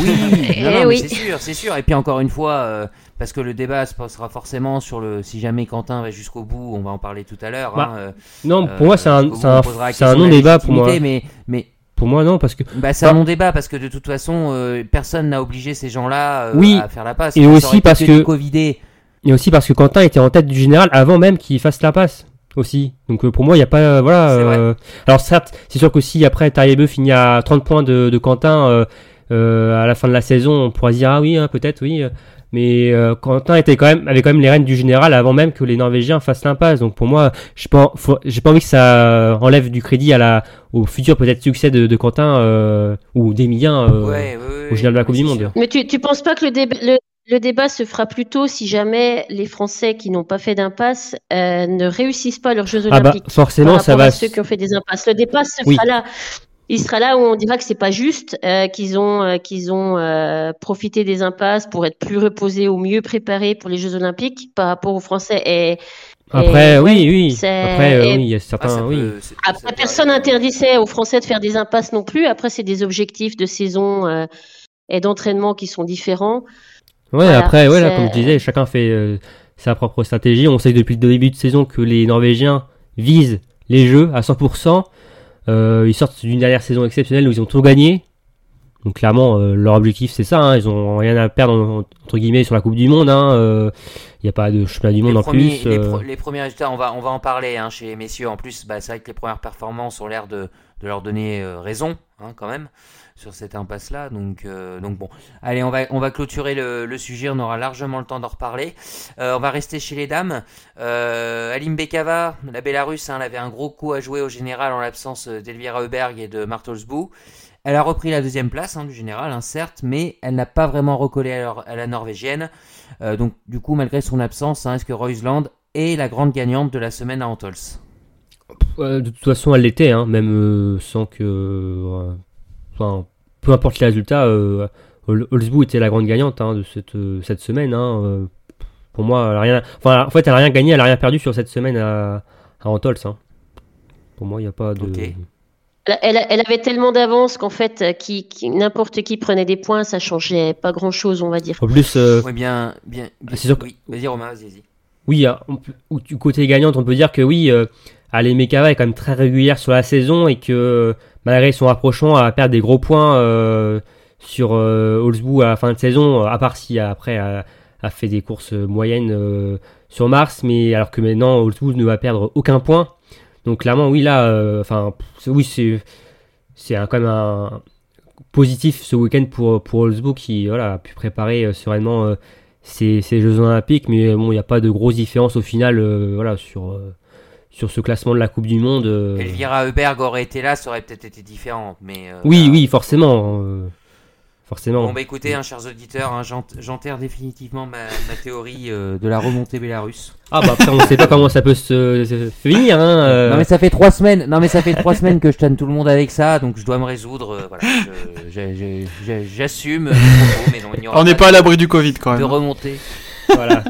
Speaker 1: Oui,
Speaker 2: Eh
Speaker 1: non, non, mais
Speaker 2: oui.
Speaker 1: c'est sûr, c'est sûr. Et puis encore une fois, euh, parce que le débat se passera forcément sur le si jamais Quentin va jusqu'au bout, on va en parler tout à l'heure.
Speaker 4: Bah,
Speaker 1: hein, euh,
Speaker 4: Non,
Speaker 1: euh,
Speaker 4: pour moi, c'est un,
Speaker 1: jusqu'au
Speaker 4: c'est un, non-débat pour moi.
Speaker 1: Mais, mais
Speaker 4: Pour moi, non, parce que
Speaker 1: bah, c'est un non-débat parce que de toute façon, euh, personne n'a obligé ces gens-là euh,
Speaker 4: Oui.
Speaker 1: à faire la passe.
Speaker 4: Et aussi parce que-. Et aussi parce que Quentin était en tête du général avant même qu'il fasse la passe aussi. Donc euh, pour moi, il n'y a pas... euh, voilà. Euh, Alors certes, c'est sûr que si après Tariebeu finit à 30 points de, de Quentin euh, euh, à la fin de la saison, on pourra se dire ah oui, hein, peut-être oui. Mais euh, Quentin était quand même, avait quand même les rênes du général avant même que les Norvégiens fassent l'impasse. Donc pour moi, j'ai pas, j'ai pas envie que ça enlève du crédit à la, au futur peut-être succès de, de Quentin euh, ou d'Emilien euh,
Speaker 1: Ouais, ouais, ouais,
Speaker 4: au général de la Coupe du Monde.
Speaker 2: Mais tu, tu penses pas que le débat, le, le débat se fera plutôt si jamais les Français qui n'ont pas fait d'impasse euh, ne réussissent pas leurs Jeux
Speaker 4: Ah bah
Speaker 2: Olympiques
Speaker 4: forcément,
Speaker 2: par
Speaker 4: ça va.
Speaker 2: à ceux qui ont fait des impasses. Le débat se
Speaker 4: Oui.
Speaker 2: fera là. Il sera là où on dira que c'est pas juste, euh, qu'ils ont euh, qu'ils ont euh, profité des impasses pour être plus reposés ou mieux préparés pour les Jeux Olympiques par rapport aux Français. Et,
Speaker 4: Après,
Speaker 2: et,
Speaker 4: oui, oui.
Speaker 2: c'est-
Speaker 4: Après,
Speaker 2: et-
Speaker 4: oui, il y a
Speaker 1: Ah,
Speaker 4: certains,
Speaker 1: ça
Speaker 4: oui.
Speaker 1: peut-
Speaker 2: après, personne n'interdisait aux Français de faire des impasses non plus. Après, c'est des objectifs de saison euh, et d'entraînement qui sont différents.
Speaker 4: Ouais,
Speaker 2: Voilà,
Speaker 4: après, ouais, là, comme je disais, chacun fait euh, sa propre stratégie. On sait depuis le début de saison que les Norvégiens visent les jeux à 100%. Euh, ils sortent d'une dernière saison exceptionnelle où ils ont tout gagné. Donc clairement, euh, leur objectif c'est ça. hein. Ils ont rien à perdre en- entre guillemets sur la Coupe du Monde. Il n'y a pas de championnat du monde
Speaker 1: les
Speaker 4: en
Speaker 1: premiers,
Speaker 4: plus.
Speaker 1: les,
Speaker 4: euh.
Speaker 1: pro- les premiers résultats, on va, on va en parler hein, chez les messieurs. En plus, bah, c'est vrai que les premières performances ont l'air de, de leur donner euh, raison, hein, quand même, sur cette impasse-là. Donc, euh, donc bon, allez, on va, on va clôturer le, sujet. On aura largement le temps d'en reparler. Euh, on va rester chez les dames. Euh, Alim Bekava, la Bélarusse, hein, elle avait un gros coup à jouer au général en l'absence euh, d'Elvira Heuberg et de Martolsbou. Elle a repris la deuxième place hein, du général, hein, certes, mais elle n'a pas vraiment recollé à, la norvégienne. Donc, du coup, malgré son absence, est-ce que Roysland est la grande gagnante de la semaine à Antols?
Speaker 4: De toute façon, elle l'était, même sans que. Enfin, peu importe les résultats, euh, Hol- Holzbou était la grande gagnante hein, de cette, euh, cette semaine. hein, euh, pour moi, elle a rien. Enfin, en fait, elle a rien gagné, elle a rien perdu sur cette semaine à, à Antols. hein. Pour moi, il n'y a pas de.
Speaker 1: Ok.
Speaker 2: Elle, avait tellement d'avance qu'en fait, euh, qui, qui- n'importe qui prenait des points, ça changeait pas grand-chose, on va dire.
Speaker 4: En plus, euh,
Speaker 1: Oui, bien, bien. bien-
Speaker 4: c'est sûr que-
Speaker 1: Oui, vas-y, Romain, vas-y. vas-y.
Speaker 4: oui, hein, on du côté gagnante, on peut dire que oui, euh, Ale Mekava est quand même très régulière sur la saison et que euh, malgré son rapprochement, va perdre des gros points euh, sur euh, à la fin de saison, à part si après a fait des courses moyennes euh, sur Mars, mais alors que maintenant Holzbou ne va perdre aucun point. Donc clairement, oui, là, euh, enfin, oui, c'est c'est quand même un positif ce week-end pour pour Holzbou qui voilà a pu préparer euh, sereinement euh, ces, Jeux Olympiques, mais bon, il n'y a pas de grosse différence au final, euh, voilà, sur euh, sur ce classement de la Coupe du Monde. euh.
Speaker 1: Elvira Heuberg aurait été là, ça aurait peut-être été différent. Mais, euh,
Speaker 4: Oui, oui, forcément. euh, forcément.
Speaker 1: Bon, bah écoutez, hein, chers auditeurs, hein, j'ent- j'enterre définitivement ma, ma théorie euh, de la remontée Bélarus.
Speaker 4: Ah bah après on sait pas comment ça peut se, se finir. Hein, euh.
Speaker 1: Non mais ça fait trois semaines. Non mais ça fait trois semaines que je tanne tout le monde avec ça, donc je dois me résoudre. euh, voilà, j'assume.
Speaker 3: On n'est pas à l'abri du Covid quand
Speaker 1: de
Speaker 3: même.
Speaker 1: remontée.
Speaker 4: Voilà.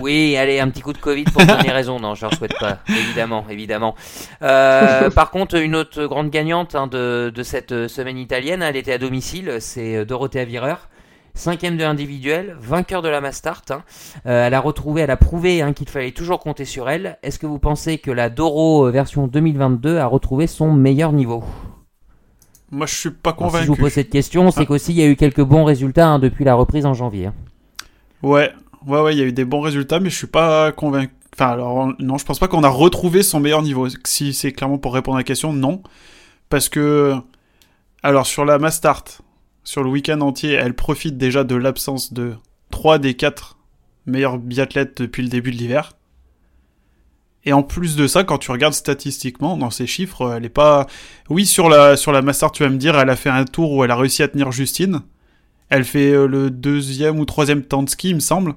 Speaker 1: Oui, allez, un petit coup de Covid pour donner raison. Non, je leur souhaite pas, évidemment, évidemment. Euh, par contre, une autre grande gagnante hein, de, de cette euh, semaine italienne, elle était à domicile, c'est euh, Dorothea Virer. Cinquième de l'individuel, vainqueur de la Mastart. hein. Euh, elle a retrouvé, elle a prouvé hein, qu'il fallait toujours compter sur elle. Est-ce que vous pensez que la Doro version 2022 a retrouvé son meilleur niveau?
Speaker 3: Moi, je suis pas
Speaker 1: Alors, Si je vous
Speaker 3: convaincu.
Speaker 1: pose cette question, c'est
Speaker 3: Ah.
Speaker 1: qu'aussi il y a eu quelques bons résultats hein, depuis la reprise en janvier. hein.
Speaker 3: Ouais, ouais, ouais, il y a eu des bons résultats, mais je suis pas convaincu. Enfin, alors, non, je pense pas qu'on a retrouvé son meilleur niveau. Si c'est clairement pour répondre à la question, non. Parce que, alors, sur la Mastart, sur le week-end entier, elle profite déjà de l'absence de 3 des 4 meilleurs biathlètes depuis le début de l'hiver. Et en plus de ça, quand tu regardes statistiquement dans ces chiffres, elle est pas. Oui, sur la sur la tu vas me dire, elle a fait un tour où elle a réussi à tenir Justine. Elle fait euh, le deuxième ou troisième temps de ski, il me semble.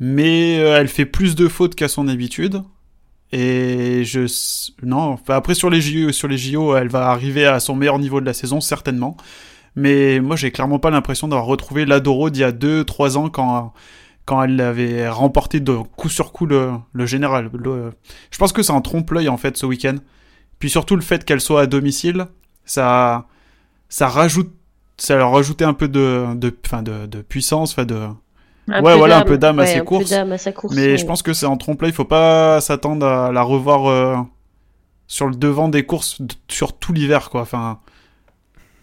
Speaker 3: Mais euh, elle fait plus de fautes qu'à son habitude. Et je non, après sur les JO, sur les JO, elle va arriver à son meilleur niveau de la saison certainement. Mais moi, j'ai clairement pas l'impression d'avoir retrouvé l'Adoro d'il y a 2-3 ans quand quand elle avait remporté de coup sur coup le, général. Je pense que c'est un trompe-l'œil en fait ce week-end. Puis surtout le fait qu'elle soit à domicile, ça ça rajoute ça leur rajoutait un peu de de enfin de, de puissance, enfin de
Speaker 2: Un
Speaker 3: Ouais,
Speaker 2: peu
Speaker 3: voilà, un
Speaker 2: d'âme.
Speaker 3: peu d'âme à
Speaker 2: Ouais,
Speaker 3: ses courses.
Speaker 2: d'âme à sa course,
Speaker 3: Mais
Speaker 2: ouais.
Speaker 3: je pense que c'est en trompe-l'œil, il faut pas s'attendre à la revoir euh, sur le devant des courses sur tout l'hiver, quoi. Enfin,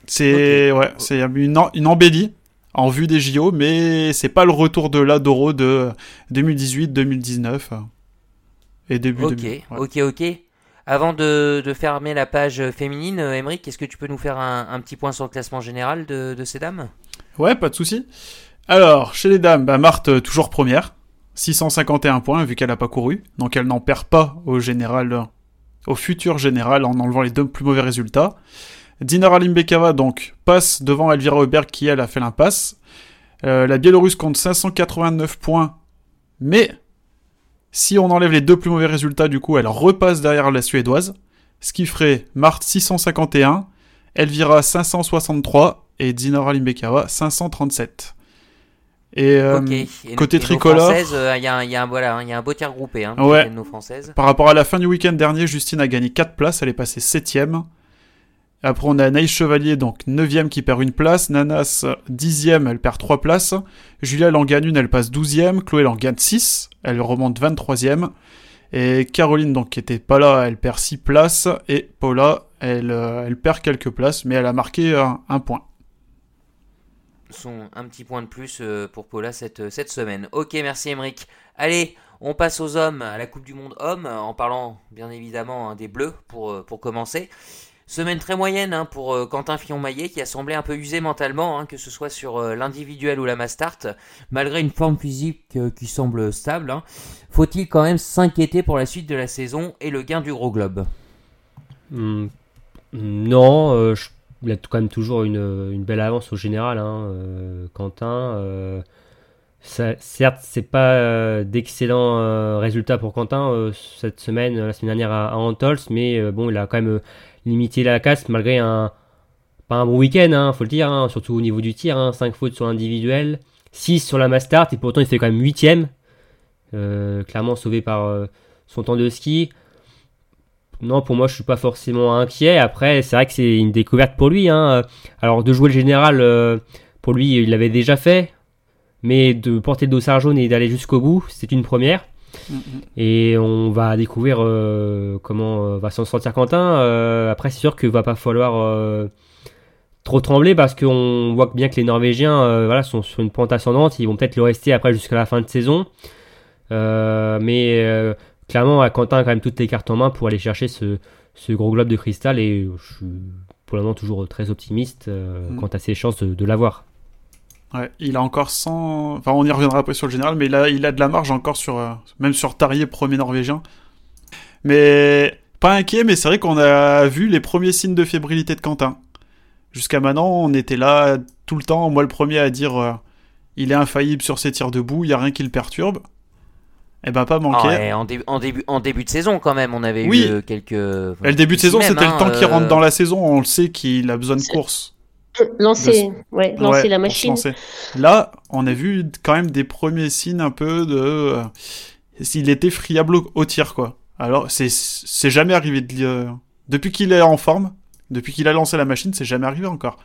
Speaker 3: c'est ouais, c'est une, une embellie en vue des JO, mais c'est pas le retour de l'Adoro de 2018, 2019 euh, et début
Speaker 1: Ok,
Speaker 3: 2000. ouais.
Speaker 1: ok, ok. Avant de, fermer la page féminine, euh, Émeric, est-ce que tu peux nous faire un, petit point sur le classement général de, ces dames?
Speaker 3: Ouais, pas de souci. Alors, chez les dames, bah, Marthe, euh, toujours première. 651 points, vu qu'elle n'a pas couru. Donc, elle n'en perd pas au général, euh, au futur général, en enlevant les deux plus mauvais résultats. Dinara Limbekava, donc, passe devant Elvira Auberg, qui, elle, a fait l'impasse. La Biélorusse compte 589 points. Mais, si on enlève les deux plus mauvais résultats, du coup, elle repasse derrière la Suédoise. Ce qui ferait Marthe 651, Elvira 563 et Dinara Limbekava 537. Et euh, côté
Speaker 1: et
Speaker 3: tricolore-
Speaker 1: euh, Il y, a y a un- voilà, il y a un beau tir groupé hein,
Speaker 3: Ouais.
Speaker 1: nos françaises.
Speaker 3: par rapport à la fin du week-end dernier, Justine a gagné 4 places, elle est passée 7ème. Après, on a Anaïs Chevalier, donc 9ème qui perd une place. Nanas, 10ème, elle perd 3 places. Julia, elle en gagne une, elle passe 12ème. Chloé, elle en gagne 6, elle remonte 23ème. Et Caroline, donc, qui était pas là, elle perd 6 places. Et Paula, elle, euh, elle perd quelques places, mais elle a marqué un, point.
Speaker 1: Son, un petit point de plus euh, pour Paula cette, cette semaine. Ok, merci Émeric. Allez, on passe aux hommes, à la Coupe du Monde hommes, euh, en parlant bien évidemment hein, des Bleus pour, euh, pour commencer. Semaine très moyenne hein, pour euh, Quentin Fillon-Maillet qui a semblé un peu usé mentalement, hein, que ce soit sur euh, l'individuel ou la Mastart, malgré une forme physique euh, qui semble stable. hein. Faut-il quand même s'inquiéter pour la suite de la saison et le gain du gros globe?
Speaker 4: Hmm, non, je- il a quand même toujours une, une belle avance au général, Quentin. Euh, ça- certes, c'est pas euh, d'excellents euh, résultats pour Quentin euh, cette semaine, la semaine dernière à, à Antols, mais euh, bon, il a quand même euh, limité la casse malgré un pas un bon week-end, hein, faut le dire, hein, surtout au niveau du tir, hein, 5 fautes sur l'individuel, 6 sur la Mastart, et pourtant il fait quand même 8ème, clairement sauvé par euh, son temps de ski. Non, pour moi, je suis pas forcément inquiet. Après, c'est vrai que c'est une découverte pour lui. hein. Alors, de jouer le général, euh, pour lui, il l'avait déjà fait. Mais de porter le dossard jaune et d'aller jusqu'au bout, c'est une première. Et on va découvrir euh, comment euh, va s'en sortir Quentin. Euh, après, c'est sûr qu'il va pas falloir euh, trop trembler parce qu'on voit bien que les Norvégiens voilà, sont sur une pente ascendante. Ils vont peut-être le rester après jusqu'à la fin de saison. Mais clairement, Quentin a quand même toutes les cartes en main pour aller chercher ce, ce gros globe de cristal. Et je suis pour le moment toujours très optimiste
Speaker 3: Mm.
Speaker 4: quant à ses chances de, de l'avoir.
Speaker 3: Ouais, il a encore 100. Enfin, on y reviendra après sur le général, mais il a, il a de la marge encore sur. euh, même sur Tarier, premier norvégien. Mais. Pas inquiet, mais c'est vrai qu'on a vu les premiers signes de fébrilité de Quentin. Jusqu'à maintenant, on était là tout le temps, moi le premier à dire euh, il est infaillible sur ses tirs debout, il n'y a rien qui le perturbe. Eh ben pas manqué.
Speaker 1: Ah ouais, en, début, en, début, en début de saison quand même, on avait
Speaker 3: Oui.
Speaker 1: eu euh, quelques...
Speaker 3: Et le début de saison, c'était
Speaker 1: hein,
Speaker 3: le temps qu'il
Speaker 1: euh,
Speaker 3: rentre dans la saison, on le sait qu'il a besoin de course.
Speaker 2: Lancer, ouais, lancer
Speaker 3: Ouais,
Speaker 2: la machine.
Speaker 3: lancer. Là, on a vu quand même des premiers signes un peu de. euh, S'il était friable au, au tir, quoi. Alors, c'est c'est jamais arrivé. De, euh, depuis qu'il est en forme, depuis qu'il a lancé la machine, c'est jamais arrivé encore.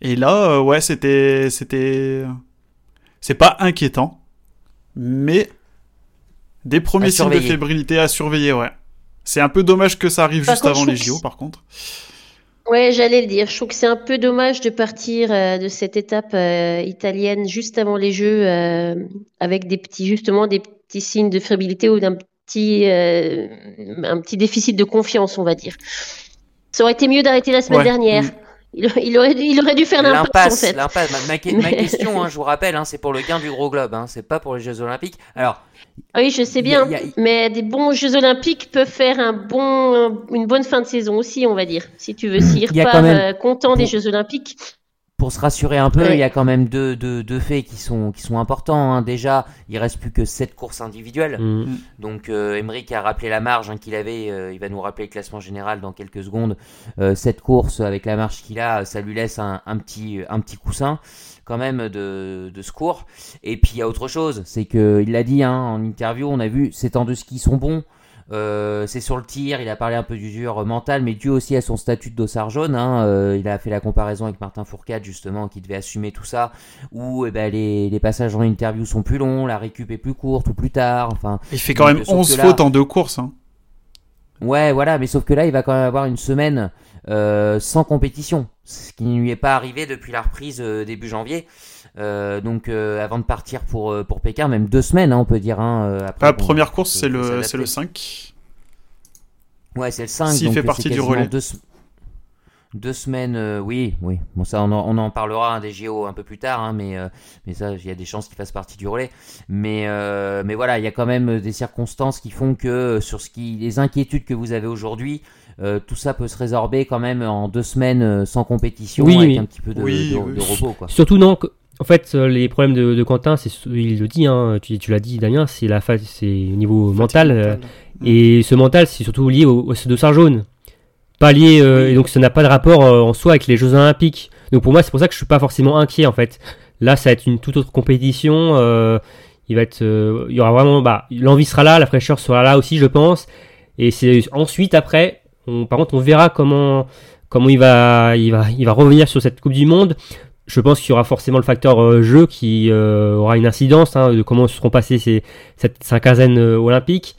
Speaker 3: Et là, euh, ouais, c'était. C'était. C'est pas inquiétant, mais. Des premiers signes de fébrilité à surveiller, ouais. C'est un peu dommage que ça arrive
Speaker 2: Par
Speaker 3: juste
Speaker 2: contre,
Speaker 3: avant les JO, par contre.
Speaker 2: Ouais, j'allais le dire. Je trouve que c'est un peu dommage de partir euh, de cette étape euh, italienne juste avant les Jeux euh, avec des petits, justement, des petits signes de fébrilité ou d'un petit, euh, un petit déficit de confiance, on va dire. Ça aurait été mieux d'arrêter la semaine
Speaker 3: Ouais.
Speaker 2: dernière.
Speaker 3: Mm.
Speaker 2: Il, il aurait, dû- il aurait dû faire l'impasse, en
Speaker 1: L'impasse,
Speaker 2: fait.
Speaker 1: l'impasse. Ma, ma que- ma question, hein, je vous rappelle, hein, c'est pour le gain du gros globe, hein, c'est pas pour les Jeux Olympiques. Alors,
Speaker 2: Oui, je sais
Speaker 1: Il y a-
Speaker 2: bien.
Speaker 1: il y a-
Speaker 2: Mais des bons Jeux Olympiques peuvent faire un bon, un- une bonne fin de saison aussi, on va dire. Si tu veux, s'ils
Speaker 1: Il y a quand
Speaker 2: repartent
Speaker 1: même-
Speaker 2: euh, content des Jeux Olympiques.
Speaker 1: Pour se rassurer un peu, il y a quand même deux, deux, deux faits qui sont, qui sont importants. hein. Déjà, il reste plus que sept courses individuelles.
Speaker 4: Mm.
Speaker 1: Donc, euh, Emmerich a rappelé la marge hein, qu'il avait. euh, il va nous rappeler le classement général dans quelques secondes. Euh, cette course, avec la marge qu'il a, ça lui laisse un, un petit, un petit coussin quand même de, de secours. Et puis, il y a autre chose. C'est que il l'a dit hein, en interview, on a vu ces temps de ski sont bons. Euh, c'est sur le tir, il a parlé un peu du dur mental, mais dû aussi à son statut de dossard jaune. Hein, euh, il a fait la comparaison avec Martin Fourcade, justement, qui devait assumer tout ça, où eh ben, les, les passages en interview sont plus longs, la récup est plus courte ou plus tard. Enfin,
Speaker 3: Il fait quand même
Speaker 1: sauf
Speaker 3: 11
Speaker 1: que là-
Speaker 3: fautes en deux courses. Hein.
Speaker 1: Ouais, voilà, mais sauf que là, il va quand même avoir une semaine euh, sans compétition, ce qui ne lui est pas arrivé depuis la reprise euh, début janvier. Euh, donc, euh, avant de partir pour, euh, pour Pékin, même deux semaines, hein, on peut dire. Hein, après,
Speaker 3: La
Speaker 1: qu'on-
Speaker 3: première course, c'est le, le 5.
Speaker 1: Ouais, c'est le 5.
Speaker 3: S'il fait partie du relais.
Speaker 1: Deux, deux semaines, euh, oui, oui. Bon, ça, on en, on en parlera hein, des JO un peu plus tard, hein, mais, euh, mais ça, il y a des chances qu'il fasse partie du relais. Mais, euh, mais voilà, il y a quand même des circonstances qui font que sur ce qui, les inquiétudes que vous avez aujourd'hui, euh, tout ça peut se résorber quand même en deux semaines sans compétition
Speaker 4: Oui,
Speaker 1: avec
Speaker 4: oui.
Speaker 1: un petit peu de,
Speaker 3: Oui,
Speaker 1: de-
Speaker 3: oui.
Speaker 1: de repos, quoi.
Speaker 4: Surtout non. En fait, euh, les problèmes de, de Quentin, c'est il le dit, hein, tu, tu l'as dit Damien, c'est la c'est au niveau mental. euh, et ce mental, c'est surtout lié au, au dossard jaune. Pas lié, euh, et donc ça n'a pas de rapport euh, en soi avec les Jeux Olympiques. Donc pour moi, c'est pour ça que je suis pas forcément inquiet en fait. Là, ça va être une toute autre compétition. euh, il va être, euh, il y aura vraiment, bah, l'envie sera là, la fraîcheur sera là aussi, je pense. Et c'est ensuite après, on, par contre, on verra comment comment il va, il va, il va revenir sur cette Coupe du Monde. Je pense qu'il y aura forcément le facteur euh, jeu qui euh, aura une incidence hein, de comment seront passées ces, cette quinzaine euh, olympique.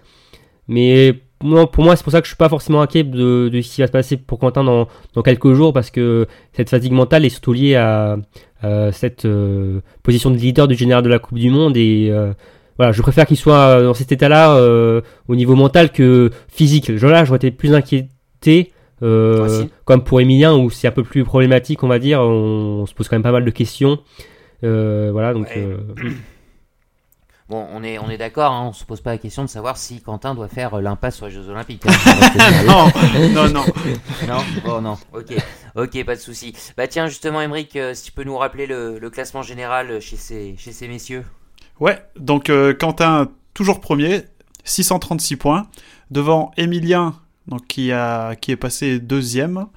Speaker 4: Mais pour moi, c'est pour ça que je suis pas forcément inquiet de, de ce qui va se passer pour Quentin dans, dans quelques jours, parce que cette fatigue mentale est surtout liée à, cette position de leader du général de la Coupe du Monde. Et voilà, je préfère qu'il soit dans cet état-là au niveau mental que physique. Là, j'aurais été plus inquiété. Euh, comme pour Emilien où c'est un peu plus problématique on va dire on, on se pose quand même pas mal de questions Euh, voilà donc
Speaker 1: Ouais.
Speaker 4: euh,
Speaker 1: Bon, on est, on est d'accord, hein, on se pose pas la question de savoir si Quentin doit faire l'impasse sur les Jeux Olympiques. hein.
Speaker 3: Non, non, non.
Speaker 1: Non? Oh non, ok. Ok, pas de souci. Bah tiens, justement, Emeric, euh, si tu peux nous rappeler le, le classement général chez ces, chez ces messieurs.
Speaker 3: Ouais, donc euh, Quentin, toujours premier, 636 points. Devant Emilien, donc, qui, a, qui est passé deuxième,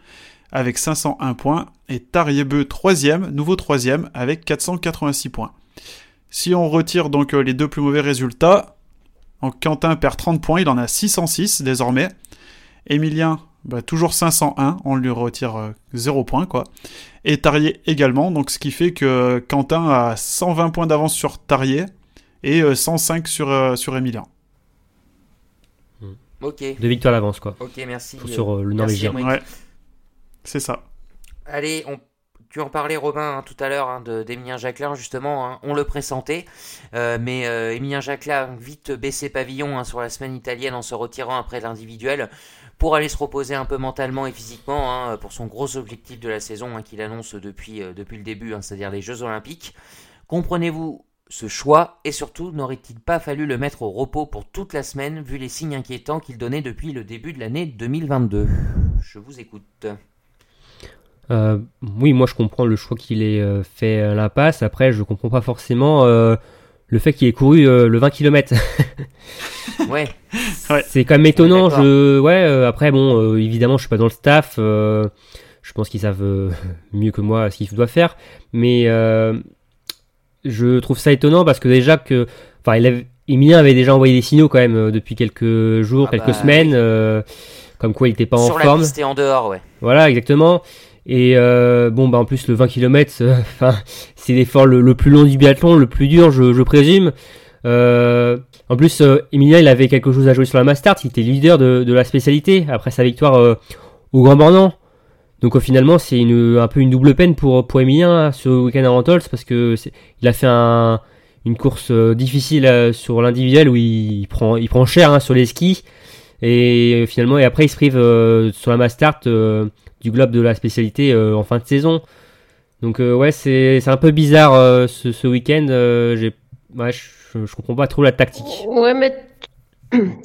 Speaker 3: avec 501 points. Et Tariebeu, troisième, nouveau troisième, avec 486 points. Si on retire donc euh, les deux plus mauvais résultats, Quentin perd 30 points, il en a 606 désormais. Emilien, bah, toujours 501, on lui retire euh, 0 points quoi. Et Tarier également, donc ce qui fait que Quentin a 120 points d'avance sur Tarier et euh, 105 sur, euh, sur Emilien.
Speaker 1: Ok.
Speaker 4: deux victoires d'avance quoi
Speaker 1: Ok, merci.
Speaker 4: sur euh, le
Speaker 1: Merci,
Speaker 4: norvégien.
Speaker 3: Ouais, c'est ça.
Speaker 1: Allez, on... tu en parlais, Robin, hein, tout à l'heure, hein, de- d'Emilien Jacquelin, justement. hein, on le pressentait. Euh, mais euh, Emilien Jacquelin a vite baissé pavillon hein, sur la semaine italienne en se retirant après l'individuel pour aller se reposer un peu mentalement et physiquement hein, pour son gros objectif de la saison hein, qu'il annonce depuis, euh, depuis le début, hein, c'est-à-dire les Jeux Olympiques. Comprenez-vous ce choix et surtout n'aurait-il pas fallu le mettre au repos pour toute la semaine vu les signes inquiétants qu'il donnait depuis le début de l'année 2022 Je vous écoute.
Speaker 4: Euh, oui, moi je comprends le choix qu'il ait euh, fait à l'impasse. Après, je comprends pas forcément euh, le fait qu'il ait couru euh, le 20 km.
Speaker 1: Ouais.
Speaker 4: C'est quand même étonnant. Je... Ouais, euh, après, bon, euh, évidemment, je suis pas dans le staff. euh, je pense qu'ils savent euh, mieux que moi ce qu'ils doivent faire. Mais euh, je trouve ça étonnant parce que déjà que. Enfin, il avait- Emilien avait déjà envoyé des signaux quand même euh, depuis quelques jours,
Speaker 1: Ah
Speaker 4: quelques
Speaker 1: bah,
Speaker 4: semaines.
Speaker 1: oui.
Speaker 4: euh, comme quoi il était pas en
Speaker 1: Sur la
Speaker 4: forme.
Speaker 1: piste et en dehors, ouais.
Speaker 4: Voilà, exactement. Et euh, bon, bah en plus le 20 km, enfin, c'est l'effort le, le plus long du biathlon, le plus dur, je, je présume. Euh, en plus, euh, Emilien, il avait quelque chose à jouer sur la Mastart. Il était leader de, de la spécialité après sa victoire euh, au Grand Bornand. Donc euh, finalement, c'est une, un peu une double peine pour pour Emilien hein, ce week-end à Rantols parce que il a fait un, une course euh, difficile euh, sur l'individuel où il, prend il prend cher hein, sur les skis et finalement et après il se prive sur la Mastart euh, du globe de la spécialité en fin de saison. Donc ouais, c'est c'est un peu bizarre ce, week-end. je, je comprends pas trop la tactique.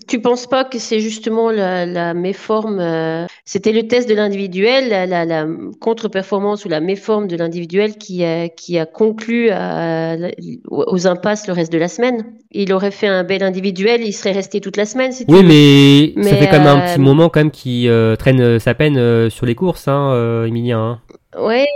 Speaker 2: Tu penses pas que c'est justement la, la méforme euh, C'était le test de l'individuel, la, la- la contre-performance ou la méforme de l'individuel qui a, qui a conclu à- aux impasses le reste de la semaine? Il aurait fait un bel individuel, il serait resté toute la semaine. Si
Speaker 4: Oui,
Speaker 2: veux.
Speaker 4: mais, ça
Speaker 2: Mais,
Speaker 4: fait quand même un
Speaker 2: euh,
Speaker 4: petit moment quand même qui euh, traîne euh, sa peine euh, sur les courses, hein, euh, Emilien. hein.
Speaker 2: Ouais,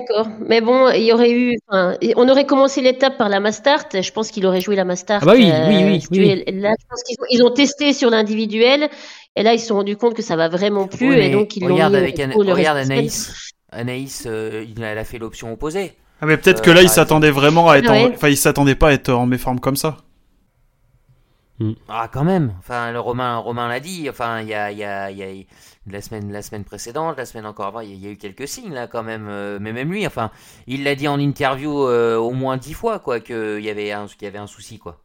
Speaker 2: d'accord. Mais bon, il y aurait eu, enfin, on aurait commencé l'étape par la Mastart. Je pense qu'il aurait joué la Mastart.
Speaker 4: Ah bah oui, oui, oui, oui.
Speaker 2: veux. Là, je pense qu'ils ont, ils ont testé sur l'individuel. Et là, ils se sont rendus compte que ça va vraiment plus.
Speaker 1: Oui,
Speaker 2: et donc, ils l'ont
Speaker 1: regarde
Speaker 2: mis
Speaker 1: avec Ana-
Speaker 2: le
Speaker 1: regarde. Anaïs. Anaïs, euh, il a, elle a fait l'option opposée.
Speaker 3: Ah, mais peut-être
Speaker 1: Euh,
Speaker 3: que là, il s'attendait vraiment à être en...
Speaker 2: Ouais.
Speaker 3: Enfin, il s'attendait pas à être en méforme comme ça.
Speaker 1: Ah, quand même. Enfin, le Romain, Romain l'a dit. Enfin, il y a, il y a, il y a la semaine, précédente, la semaine encore avant, il y a- eu quelques signes là, quand même. euh, mais même lui, enfin, il l'a dit en interview euh, au moins dix fois, quoi, qu'il y avait un souci, quoi.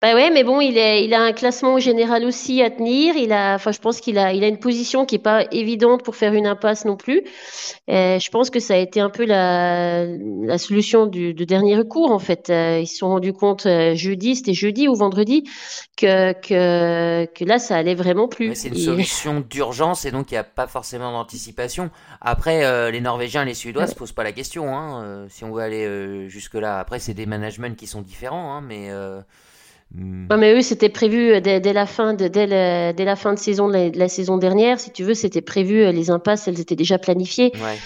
Speaker 2: Bah ouais, mais bon, il, est, il a un classement au général aussi à tenir. Il a, enfin, je pense qu'il a, il a une position qui est pas évidente pour faire une impasse non plus. Et je pense que ça a été un peu la, la solution du, de dernier recours en fait. Euh, ils se sont rendus compte euh, jeudi, c'était jeudi ou vendredi, que, que, que là, ça allait vraiment plus.
Speaker 1: Ouais, c'est une solution d'urgence et donc il n'y a pas forcément d'anticipation. Après, euh, les Norvégiens et les Suédois
Speaker 2: Ouais.
Speaker 1: se posent pas la question, hein, euh, si on veut aller euh, jusque-là. Après, c'est des managements qui sont différents, hein, mais. Euh, hmm,
Speaker 2: Non, mais eux, c'était prévu dès, dès la fin de dès, la fin de saison de la, de la saison dernière, si tu veux, c'était prévu. euh, Les impasses, elles étaient déjà planifiées.
Speaker 1: ouais.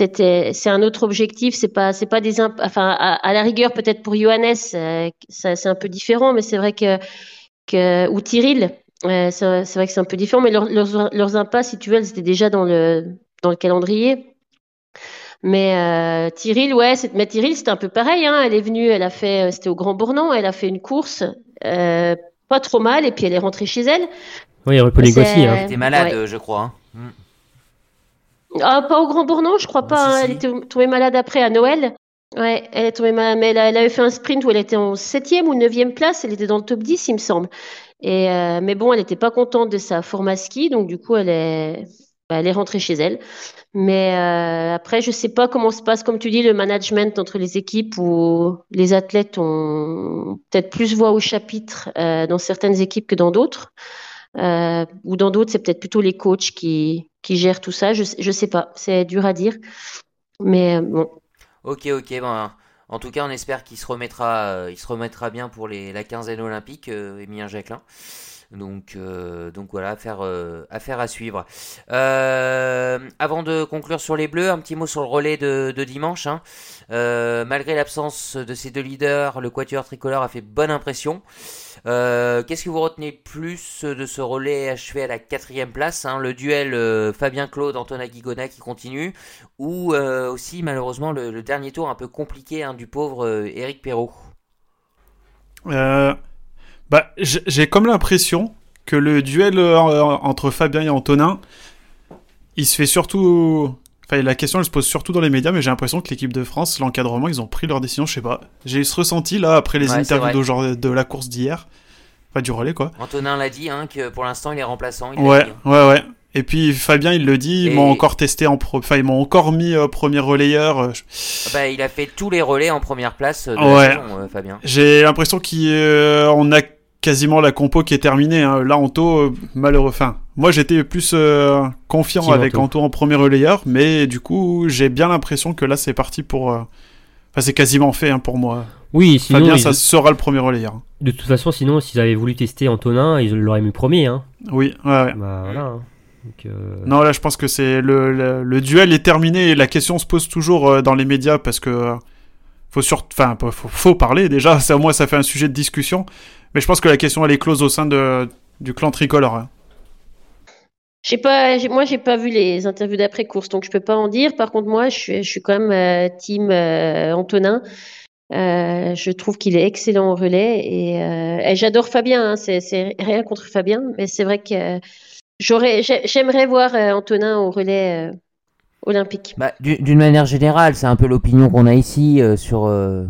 Speaker 2: C'était, c'est un autre objectif. C'est pas, c'est pas des, imp- enfin, à, à la rigueur peut-être pour Johannes, euh, ça, c'est un peu différent, mais c'est vrai que, que ou Tyril, euh, c'est, c'est vrai que c'est un peu différent. Mais leurs impasses, si tu veux, elles étaient déjà dans le, dans le calendrier. Mais euh, Tyril, ouais, c'est, mais Tyril, c'était un peu pareil. Hein. Elle est venue, elle a fait, c'était au Grand Bornand, elle a fait une course, euh, pas trop mal, et puis elle est rentrée chez elle.
Speaker 4: Oui, il aurait pu négocier. Hein.
Speaker 1: Elle était malade,
Speaker 2: Ouais.
Speaker 1: euh, je crois. hein. Hmm.
Speaker 2: Ah, pas au Grand Bornand, je crois pas.
Speaker 1: si,
Speaker 2: hein.
Speaker 1: si.
Speaker 2: Elle était tombée malade après à Noël. Ouais, elle est tombée malade, mais elle, a- elle avait fait un sprint où elle était en septième ou neuvième place. Elle était dans le top 10, il me semble. Et euh, mais bon, elle n'était pas contente de sa forme à ski, donc du coup, elle est, elle est rentrée chez elle. Mais euh, après, je sais pas comment se passe, comme tu dis, le management entre les équipes où les athlètes ont peut-être plus voix au chapitre euh, dans certaines équipes que dans d'autres. Euh, ou dans d'autres, c'est peut-être plutôt les coachs qui, gèrent tout ça. Je, je sais pas, c'est dur à dire. Mais bon,
Speaker 1: Ok, ok. Ben, en tout cas, on espère qu'il se remettra, se remettra bien pour la quinzaine olympique, Emilien Jacquelin. Donc, euh, donc voilà, affaire, euh, à suivre. Euh, avant de conclure sur les Bleus, un petit mot sur le relais de, dimanche. hein. Malgré l'absence de ces deux leaders, le quatuor tricolore a fait bonne impression. Qu'est-ce que vous retenez plus de ce relais achevé à la quatrième place hein, Le duel euh, Fabien-Claude, Antonin Guigona qui continue ou aussi malheureusement le, dernier tour un peu compliqué hein, du pauvre Eric Perrault?
Speaker 3: Euh, bah, j'ai comme l'impression que le duel euh, entre Fabien et Antonin, il se fait surtout. Enfin, la question elle se pose surtout dans les médias, mais j'ai l'impression que l'équipe de France, l'encadrement, ils ont pris leur décision, je sais pas. J'ai eu ce ressenti là après les
Speaker 1: Ouais,
Speaker 3: interviews de la course d'hier. Enfin, du relais quoi.
Speaker 1: Antonin l'a dit hein, que pour l'instant il est remplaçant. il
Speaker 3: Ouais,
Speaker 1: dit, hein.
Speaker 3: ouais, ouais. Et puis Fabien, il le dit, ils
Speaker 1: Et-
Speaker 3: m'ont encore testé en pro. Enfin, ils m'ont encore mis euh, premier relayeur. euh, je-
Speaker 1: Bah, il a fait tous les relais en première place de
Speaker 3: Ouais.
Speaker 1: saison, euh, Fabien.
Speaker 3: J'ai l'impression qu'on a quasiment la compo qui est terminée. hein. Là, Anto, euh, malheureux. Enfin, Moi, j'étais plus euh, confiant avec
Speaker 4: Anto.
Speaker 3: Anto en premier relayeur, mais du coup, j'ai bien l'impression que là, c'est parti pour. euh, Enfin, c'est quasiment fait hein, pour moi.
Speaker 4: Oui, sinon,
Speaker 3: Fabien,
Speaker 4: ils-
Speaker 3: ça sera le premier relayeur.
Speaker 4: de toute façon, sinon, s'ils avaient voulu tester Antonin, ils l'auraient mis premier. Hein.
Speaker 3: Oui, ouais, ouais.
Speaker 4: Bah, voilà. Donc, euh,
Speaker 3: Non, là, je pense que c'est le, le, le duel est terminé et la question se pose toujours dans les médias parce que faut sur, enfin, faut, faut parler déjà. Ça, au moins, ça fait un sujet de discussion. Mais je pense que la question elle est close au sein de du clan tricolore. hein.
Speaker 2: J'ai pas, j'ai- moi, j'ai pas vu les interviews d'après course, donc je peux pas en dire. Par contre, moi, je suis, je suis quand même euh, team euh, Antonin. Euh, je trouve qu'il est excellent au relais et, euh, et j'adore Fabien. hein, c'est, c'est rien contre Fabien, mais c'est vrai que euh, j'aurais, j'ai- j'aimerais voir euh, Antonin au relais euh, olympique.
Speaker 1: Bah, du- D'une manière générale, c'est un peu l'opinion qu'on a ici euh, sur, euh,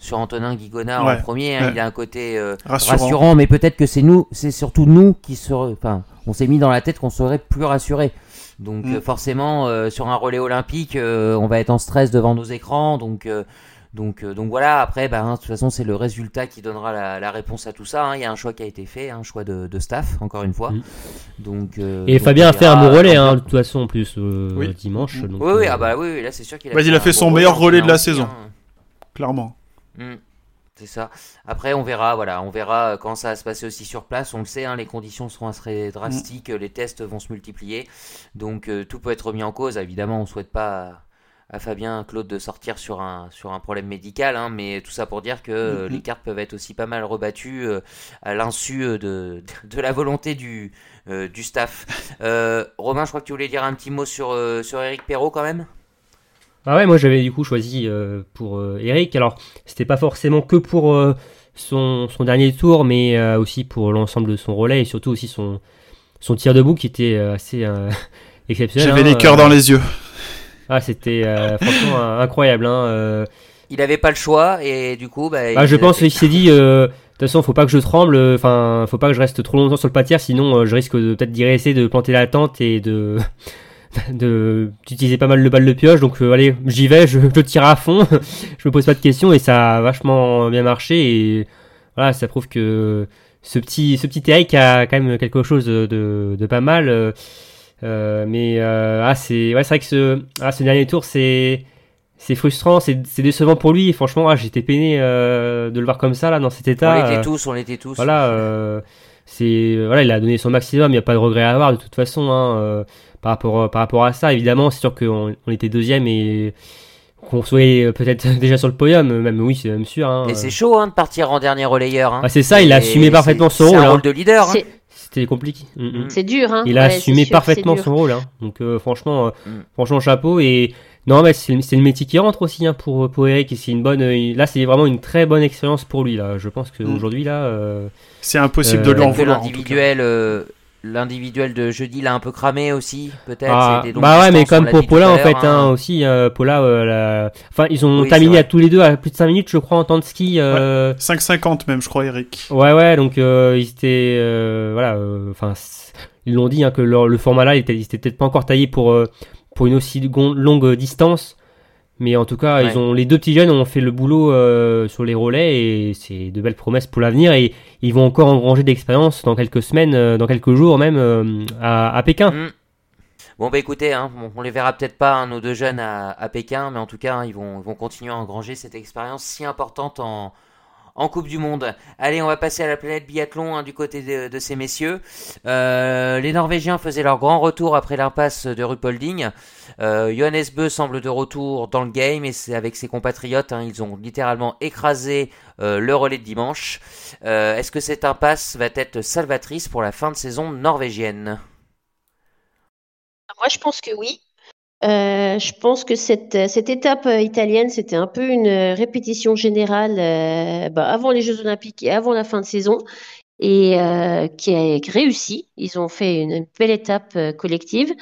Speaker 1: sur Antonin Guigonard
Speaker 3: Ouais,
Speaker 1: en premier. hein.
Speaker 3: ouais.
Speaker 1: Il a un côté euh,
Speaker 3: Rassurant.
Speaker 1: rassurant. mais peut-être que c'est nous, c'est surtout nous qui seraient. Enfin, on s'est mis dans la tête qu'on serait plus rassurés. Donc
Speaker 3: Mm.
Speaker 1: euh, forcément, euh, sur un relais olympique, euh, on va être en stress devant nos écrans. Donc euh, donc, euh, donc voilà, après, bah, hein, de toute façon, c'est le résultat qui donnera la, la réponse à tout ça. hein. Il y a un choix qui a été fait, un choix de, de staff, encore une fois.
Speaker 4: Mm.
Speaker 1: Donc, euh,
Speaker 4: Et
Speaker 1: donc,
Speaker 4: Fabien a fait un bon relais, hein, de toute façon, en plus, euh,
Speaker 3: Oui.
Speaker 4: dimanche. donc,
Speaker 1: Oui, oui,
Speaker 4: euh,
Speaker 1: ah bah oui, là c'est sûr qu'il a
Speaker 3: Ouais, il a fait
Speaker 1: un
Speaker 3: son
Speaker 1: bon
Speaker 3: meilleur relais de la saison.
Speaker 1: hein.
Speaker 3: Clairement.
Speaker 1: Mm. C'est ça. Après, on verra, voilà, on verra quand ça va se passer aussi sur place. On le sait, hein, les conditions seront assez drastiques,
Speaker 3: Mm.
Speaker 1: les tests vont se multiplier, donc euh, tout peut être remis en cause. Évidemment, on souhaite pas à, à Fabien, Claude de sortir sur un sur un problème médical, hein, mais tout ça pour dire que euh,
Speaker 3: Mhm.
Speaker 1: les cartes peuvent être aussi pas mal rebattues euh, à l'insu euh, de, de la volonté du euh, du staff. Euh, Romain, je crois que tu voulais dire un petit mot sur euh, sur Eric Perrault quand même?
Speaker 4: Ah ouais, moi j'avais du coup choisi euh, pour euh, Eric. Alors, c'était pas forcément que pour euh, son, son dernier tour, mais euh, aussi pour l'ensemble de son relais et surtout aussi son, son tir debout qui était euh, assez euh, exceptionnel.
Speaker 3: J'avais
Speaker 4: hein,
Speaker 3: les cœurs
Speaker 4: euh,
Speaker 3: dans les yeux.
Speaker 4: Ah, c'était euh, franchement incroyable. Hein, euh.
Speaker 1: Il avait pas le choix et du coup, bah,
Speaker 4: Ah,
Speaker 1: il
Speaker 4: je pense qu'il s'est dit, euh, de toute façon, faut pas que je tremble, enfin, faut pas que je reste trop longtemps sur le pâtière, sinon euh, je risque de peut-être d'y rester, de planter la tente et de de d'utiliser pas mal le balle de pioche. Donc euh, allez, j'y vais, je, je tire à fond, je me pose pas de questions et ça a vachement bien marché et voilà, ça prouve que ce petit ce petit Eric a quand même quelque chose de, de, de pas mal. euh, mais euh, ah c'est ouais c'est vrai que ce ah, ce dernier tour c'est c'est frustrant, c'est c'est décevant pour lui. Et franchement, ah, j'étais peiné de le voir comme ça là dans cet
Speaker 1: On
Speaker 4: état.
Speaker 1: l'était
Speaker 4: euh,
Speaker 1: tous, on l'était tous.
Speaker 4: voilà, c'est voilà, il a donné son maximum, il n'y a pas de regret à avoir de toute façon hein, par rapport par rapport à ça. Évidemment, c'est sûr qu'on on était deuxième et qu'on soit euh, peut-être déjà sur le podium, même oui, c'est même sûr. Hein,
Speaker 1: Et
Speaker 4: euh.
Speaker 1: c'est chaud hein, de partir en dernier relayeur. Hein.
Speaker 4: Ah, c'est ça, il a assumé
Speaker 1: c'est-
Speaker 4: parfaitement son
Speaker 1: c'est
Speaker 4: rôle,
Speaker 1: un
Speaker 4: hein.
Speaker 1: rôle de leader. hein.
Speaker 2: C'est,
Speaker 4: C'était compliqué. Mm, mm.
Speaker 2: c'est dur, hein.
Speaker 4: Il a
Speaker 2: Ouais, c'est
Speaker 4: assumé
Speaker 2: sûr,
Speaker 4: parfaitement
Speaker 2: c'est
Speaker 4: son rôle, hein. donc euh, franchement, euh,
Speaker 1: Mm.
Speaker 4: franchement chapeau et non mais c'est c'est le métier qui rentre aussi hein, pour pour Eric et c'est une bonne euh, là c'est vraiment une très bonne expérience pour lui là. Je pense
Speaker 3: Mm.
Speaker 4: qu'aujourd'hui là euh,
Speaker 3: C'est impossible
Speaker 4: Euh,
Speaker 3: de lui en vouloir.
Speaker 1: l'individuel, euh, l'individuel de jeudi l'a un peu cramé aussi, peut-être.
Speaker 4: Ah, bah ouais, mais comme pour Paula en fait, hein,
Speaker 1: hein.
Speaker 4: aussi, euh, Paula, euh, la- enfin, ils ont
Speaker 1: Oui,
Speaker 4: terminé à tous les deux à plus de 5 minutes, je crois, en temps de ski. euh,
Speaker 3: 5,50 même, je crois, Eric.
Speaker 4: ouais, ouais, donc euh, ils étaient, euh, voilà, euh, enfin, ils l'ont dit hein, que leur- le format là, il était, il était peut-être pas encore taillé pour euh, pour une aussi longue distance. Mais en tout cas,
Speaker 1: Ouais.
Speaker 4: ils ont les deux petits jeunes ont fait le boulot euh, sur les relais et c'est de belles promesses pour l'avenir et ils vont encore engranger d'expérience dans quelques semaines, euh, dans quelques jours même euh, à, à Pékin.
Speaker 1: Mm. Bon bah écoutez, hein, on les verra peut-être pas hein, nos deux jeunes à, à Pékin, mais en tout cas hein, ils vont, ils vont continuer à engranger cette expérience si importante en, en Coupe du Monde. Allez, on va passer à la planète biathlon hein, du côté de, ces messieurs. Euh, les Norvégiens faisaient leur grand retour après l'impasse de Rupolding. Euh, Johannes Bö semble de retour dans le game et c'est avec ses compatriotes, hein, ils ont littéralement écrasé euh, le relais de dimanche. Est-ce que cette impasse va être salvatrice pour la fin de saison norvégienne?
Speaker 2: Moi, je pense que oui. Euh, je pense que cette, cette étape euh, italienne, c'était un peu une euh, répétition générale euh, bah, avant les Jeux Olympiques et avant la fin de saison, et euh, qui a réussi. Ils ont fait une, une belle étape euh, collective,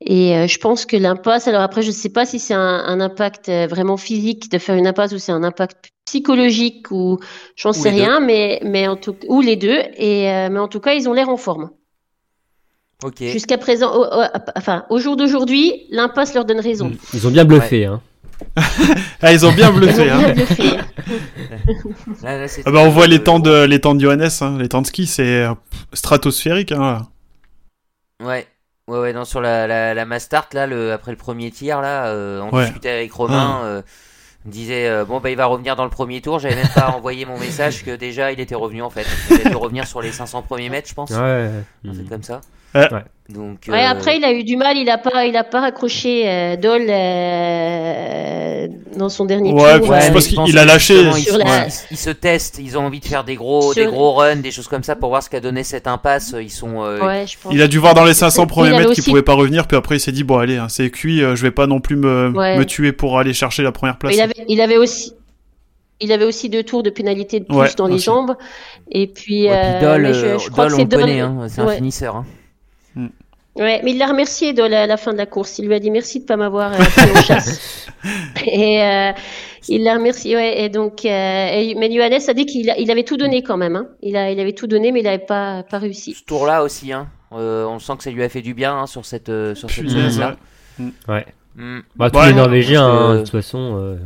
Speaker 2: et euh, je pense que l'impasse. Alors après, je ne sais pas si c'est un, un impact euh, vraiment physique de faire une impasse ou c'est un impact psychologique ou j'en sais
Speaker 1: deux.
Speaker 2: rien, mais mais en tout ou les deux. Et euh, mais en tout cas, ils ont l'air en forme. Jusqu'à présent, au, au- enfin, au jour d'aujourd'hui, l'impasse leur donne raison.
Speaker 4: Ils ont bien bluffé. Hein.
Speaker 3: Ah, ils ont bien
Speaker 2: Ils ont
Speaker 3: bluffé. hein.
Speaker 2: bien bluffé.
Speaker 1: Là, là, c'était
Speaker 3: Ah bah, on voit
Speaker 1: le-
Speaker 3: les temps de les temps de Johannes, hein. les temps de ski, c'est euh, stratosphérique. Hein.
Speaker 1: Ouais. Ouais, ouais, non, sur la, la, la mass start, là, le, après le premier tir, là, euh, on
Speaker 3: Ouais.
Speaker 1: discutait avec Romain, euh, on disait, euh, bon, bah, il va revenir dans le premier tour. J'avais même pas envoyé mon message que déjà, il était revenu, en fait. Il a dû revenir sur les 500 premiers mètres, je pense.
Speaker 4: Ouais.
Speaker 1: Un truc
Speaker 4: Mhm.
Speaker 1: comme ça.
Speaker 3: Ouais.
Speaker 4: Ouais.
Speaker 1: Donc,
Speaker 2: Ouais,
Speaker 1: euh,
Speaker 2: après, il a eu du mal, il a pas, il a pas raccroché euh, Dole euh, dans son dernier
Speaker 3: Ouais,
Speaker 2: tour.
Speaker 3: Ouais,
Speaker 1: Ouais,
Speaker 3: je pense qu'il- a lâché.
Speaker 1: Ils, se-
Speaker 2: la-
Speaker 1: ils- ils se testent, ils ont envie de faire des gros,
Speaker 2: Sur-
Speaker 1: des gros runs, des choses comme ça pour voir ce qu'a donné cette impasse. Ils sont. euh,
Speaker 2: Ouais, je pense.
Speaker 3: Il a dû voir dans les 500
Speaker 2: Il
Speaker 3: premiers mètres qu'il
Speaker 2: aussi-
Speaker 3: pouvait pas revenir, puis après il s'est dit bon allez, hein, c'est cuit, euh, je vais pas non plus me,
Speaker 2: Ouais.
Speaker 3: me tuer pour aller chercher la première place.
Speaker 2: Il avait, il avait aussi, il avait aussi deux tours de pénalité de plus
Speaker 3: Ouais,
Speaker 2: dans les
Speaker 3: aussi.
Speaker 2: jambes. Et puis,
Speaker 1: ouais, puis
Speaker 2: euh,
Speaker 1: Dole,
Speaker 2: je,
Speaker 1: euh,
Speaker 2: crois que
Speaker 1: on
Speaker 2: c'est
Speaker 1: le
Speaker 2: Dole.
Speaker 1: connaît, hein, c'est un
Speaker 2: Ouais.
Speaker 1: finisseur. hein.
Speaker 2: Ouais, mais il l'a remercié à la fin de la course. Il lui a dit merci de pas m'avoir euh, pris en chasse. Et euh, il l'a remercié. Ouais, et donc, euh, et- mais Johannes a dit qu'il a- il avait tout donné quand même. Hein. Il a, il avait tout donné, mais il avait pas, pas réussi.
Speaker 1: Ce tour-là aussi, hein, euh, on sent que ça lui a fait du bien hein, sur cette, euh, sur cette semaine-là.
Speaker 3: ouais.
Speaker 4: Ouais.
Speaker 1: Mm.
Speaker 4: Bah, tous
Speaker 3: Ouais,
Speaker 4: les Norvégiens, hein, de toute façon. euh,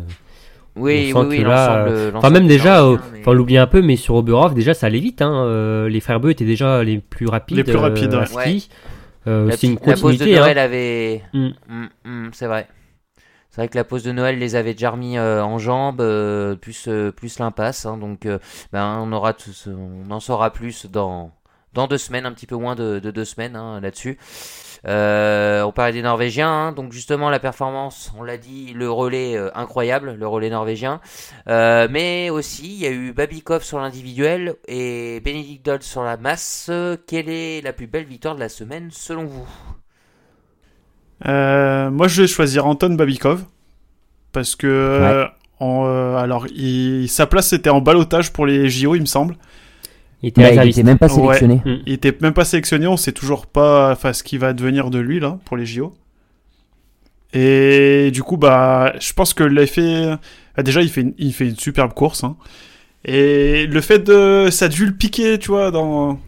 Speaker 1: Oui,
Speaker 4: on
Speaker 1: oui,
Speaker 4: sent
Speaker 1: oui,
Speaker 4: que là, Enfin, même déjà,
Speaker 1: mais-
Speaker 4: enfin, on l'oublie un peu, mais sur Oberhof, déjà, ça allait vite. Hein. euh, les frères Beu étaient déjà les plus rapides.
Speaker 3: Les plus rapides,
Speaker 4: euh, à
Speaker 3: ouais.
Speaker 4: ski. Euh,
Speaker 1: la,
Speaker 4: c'est une
Speaker 1: la pause de
Speaker 4: continuité.
Speaker 1: Noël
Speaker 4: hein.
Speaker 1: avait.
Speaker 4: Mm.
Speaker 1: Mm, mm, c'est vrai. C'est vrai que la pause de Noël les avait déjà remis euh, en jambes, euh, plus, euh, plus l'impasse. hein, donc, ben, on, aura tous, on en saura plus dans, dans deux semaines, un petit peu moins de, de deux semaines hein, là-dessus. Euh, on parlait des Norvégiens, hein, donc justement la performance, on l'a dit, le relais euh, incroyable, le relais norvégien. Euh, mais aussi, il y a eu Babikov sur l'individuel et Benedict Doll sur la masse. Euh, Quelle est la plus belle victoire de la semaine selon vous?
Speaker 3: Euh, moi, je vais choisir Anton Babikov parce que euh, en, euh, alors il- sa place c'était en balotage pour les JO, il me semble.
Speaker 4: Il était
Speaker 1: Bah, il
Speaker 4: réserviste.
Speaker 1: était même pas
Speaker 3: Ouais.
Speaker 1: sélectionné.
Speaker 4: Mm.
Speaker 3: Il était même pas sélectionné, on sait toujours pas enfin, ce qui va devenir de lui là pour les JO. Et du coup, bah, je pense que l'effet, ah, déjà, il fait, une, il fait une superbe course. hein. Et le fait de, ça a dû le piquer, tu vois, dans,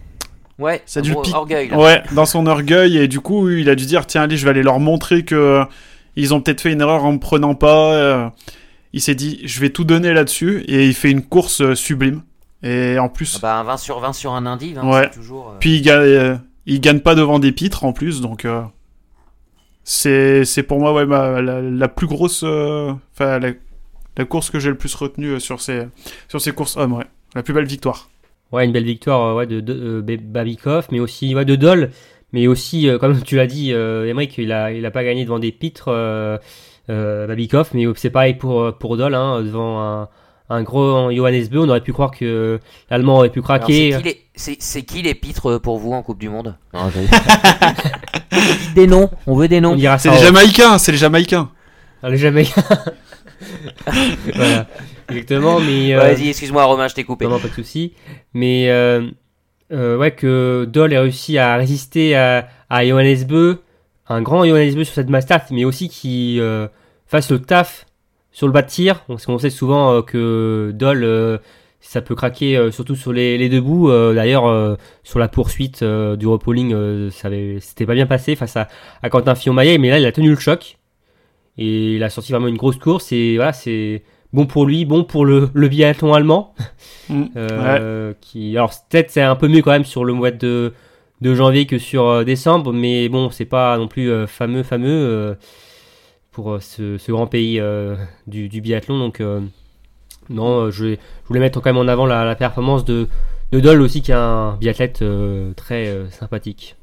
Speaker 1: Ouais,
Speaker 3: Ça a dû le piquer.
Speaker 1: orgueil. Là.
Speaker 3: ouais, dans son orgueil. Et du coup, il a dû dire, tiens, allez, je vais aller leur montrer que ils ont peut-être fait une erreur en me prenant pas. euh. Il s'est dit, je vais tout donner là-dessus. Et il fait une course euh, sublime. Et en plus,
Speaker 1: Ah bah, un 20 sur 20 sur un indiv, hein,
Speaker 3: Ouais.
Speaker 1: c'est toujours. euh,
Speaker 3: Puis il gagne, euh, il gagne pas devant des pitres en plus, donc euh, c'est c'est pour moi ouais, ma- la, la plus grosse, euh, enfin la, la course que j'ai le plus retenue sur ces sur ces courses hommes, ouais, la plus belle victoire.
Speaker 4: Ouais, une belle victoire ouais, de, de Babikov, mais aussi ouais, de Dole, mais aussi, euh, comme tu l'as dit, euh, Emmerich, il a, il a pas gagné devant des pitres, euh, euh, Babikov, mais c'est pareil pour, pour Dole, hein, devant un, un gros Johannes Beu, on aurait pu croire que l'Allemand aurait pu craquer.
Speaker 1: c'est qui les- pitres pour vous en Coupe du Monde? Non, des noms, on veut des noms.
Speaker 3: C'est les Jamaïcains, c'est les Jamaïcains.
Speaker 4: Ah, les Jamaïcains. voilà, exactement, mais. euh,
Speaker 1: Vas-y, excuse-moi Romain, je t'ai coupé.
Speaker 4: Non, non, pas de souci. Mais euh, euh, ouais, que Dole ait réussi à résister à, à Johannes Beu, un grand Johannes Beu sur cette master, mais aussi qui euh, fasse le taf sur le bas de tir. Parce qu'on sait souvent euh, que Dole, euh, ça peut craquer euh, surtout sur les, les deux bouts. D'ailleurs, sur la poursuite du repolling, ça avait- c'était pas bien passé face à, à Quentin Fillon-Maillet, mais là, il a tenu le choc. Et il a sorti vraiment une grosse course. Et voilà, c'est bon pour lui, bon pour le, le biathlon allemand.
Speaker 3: Mm.
Speaker 4: Euh, qui alors peut-être c'est un peu mieux quand même sur le mois de, de janvier que sur décembre mais bon c'est pas non plus fameux fameux pour euh, ce, ce grand pays euh, du, du biathlon donc euh, non je, voulais mettre quand même en avant la, la performance de de Dole aussi qui est un biathlète très sympathique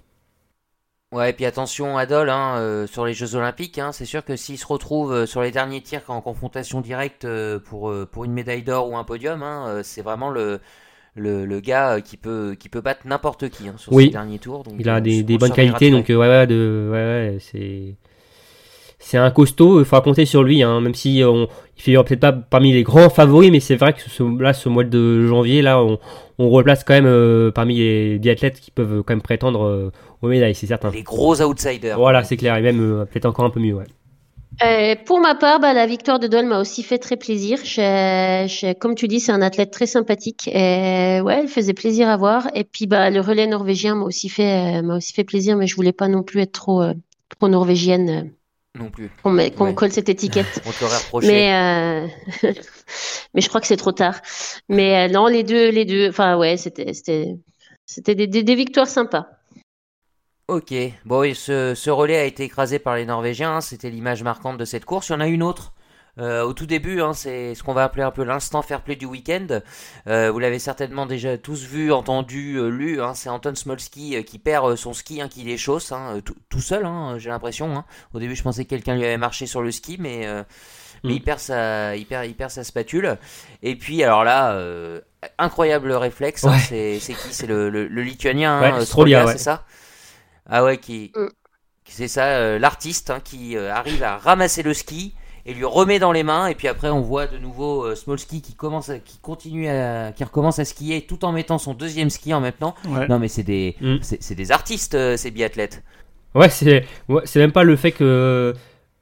Speaker 1: Ouais, et puis attention à Dole hein, euh, sur les Jeux Olympiques. Hein, c'est sûr que s'il se retrouve euh, sur les derniers tirs en confrontation directe euh, pour, pour une médaille d'or ou un podium, hein, c'est vraiment le, le, le gars qui peut, qui peut battre n'importe qui sur
Speaker 4: Oui.
Speaker 1: ces derniers tours. Donc,
Speaker 4: il a des, bonnes qualités donc
Speaker 1: près.
Speaker 4: ouais ouais, de, ouais, ouais c'est c'est un costaud il faudra compter sur lui hein, même si on, il figure peut-être pas parmi les grands favoris mais c'est vrai que ce, là ce mois de janvier là on, on replace quand même euh, parmi les biathlètes qui peuvent quand même prétendre euh, aux médailles c'est certain
Speaker 1: Les gros outsiders.
Speaker 4: voilà c'est clair et même euh, peut-être encore un peu mieux ouais.
Speaker 2: Euh, pour ma part, bah, la victoire de Dole m'a aussi fait très plaisir. Je- je- comme tu dis, c'est un athlète très sympathique. Et, ouais, elle faisait plaisir à voir. Et puis, bah, le relais norvégien m'a aussi fait, euh, m'a aussi fait plaisir, mais je voulais pas non plus être trop, euh, trop norvégienne, euh,
Speaker 1: Non plus.
Speaker 2: qu'on me, qu'on me
Speaker 1: Ouais.
Speaker 2: colle cette étiquette.
Speaker 1: On te reproché.
Speaker 2: Mais, euh, mais je crois que c'est trop tard. Mais euh, non, les deux, les deux, enfin ouais, c'était, c'était, c'était des, des, des victoires sympas.
Speaker 1: Ok, bon oui, ce, ce relais a été écrasé par les Norvégiens, hein, c'était l'image marquante de cette course. Il y en a une autre euh, au tout début, hein, c'est ce qu'on va appeler un peu l'instant fair play du week-end. Euh, vous l'avez certainement déjà tous vu, entendu, euh, lu. Hein, c'est Anton Smolski euh, qui perd euh, son ski, hein, qui déchausse hein, tout, seul. Hein, J'ai l'impression. Hein. Au début, je pensais que quelqu'un lui avait marché sur le ski, mais euh, mais
Speaker 4: Mm.
Speaker 1: il perd sa il perd, il perd sa spatule. Et puis alors là, euh, incroyable réflexe.
Speaker 4: Ouais.
Speaker 1: c'est c'est qui? C'est le, le, le lituanien.
Speaker 4: Ouais, Strolia, ouais.
Speaker 1: c'est ça? Ah ouais, qui
Speaker 2: Mm.
Speaker 1: c'est ça, euh, l'artiste hein, qui euh, arrive à ramasser le ski et lui remet dans les mains. Et puis après, on voit de nouveau euh, Smolski qui commence, à- qui continue à, qui recommence à skier tout en mettant son deuxième ski en même temps.
Speaker 3: Ouais.
Speaker 1: Non, mais c'est des,
Speaker 4: Mm.
Speaker 1: c'est des artistes euh, ces biathlètes.
Speaker 4: Ouais, c'est ouais, c'est même pas le fait que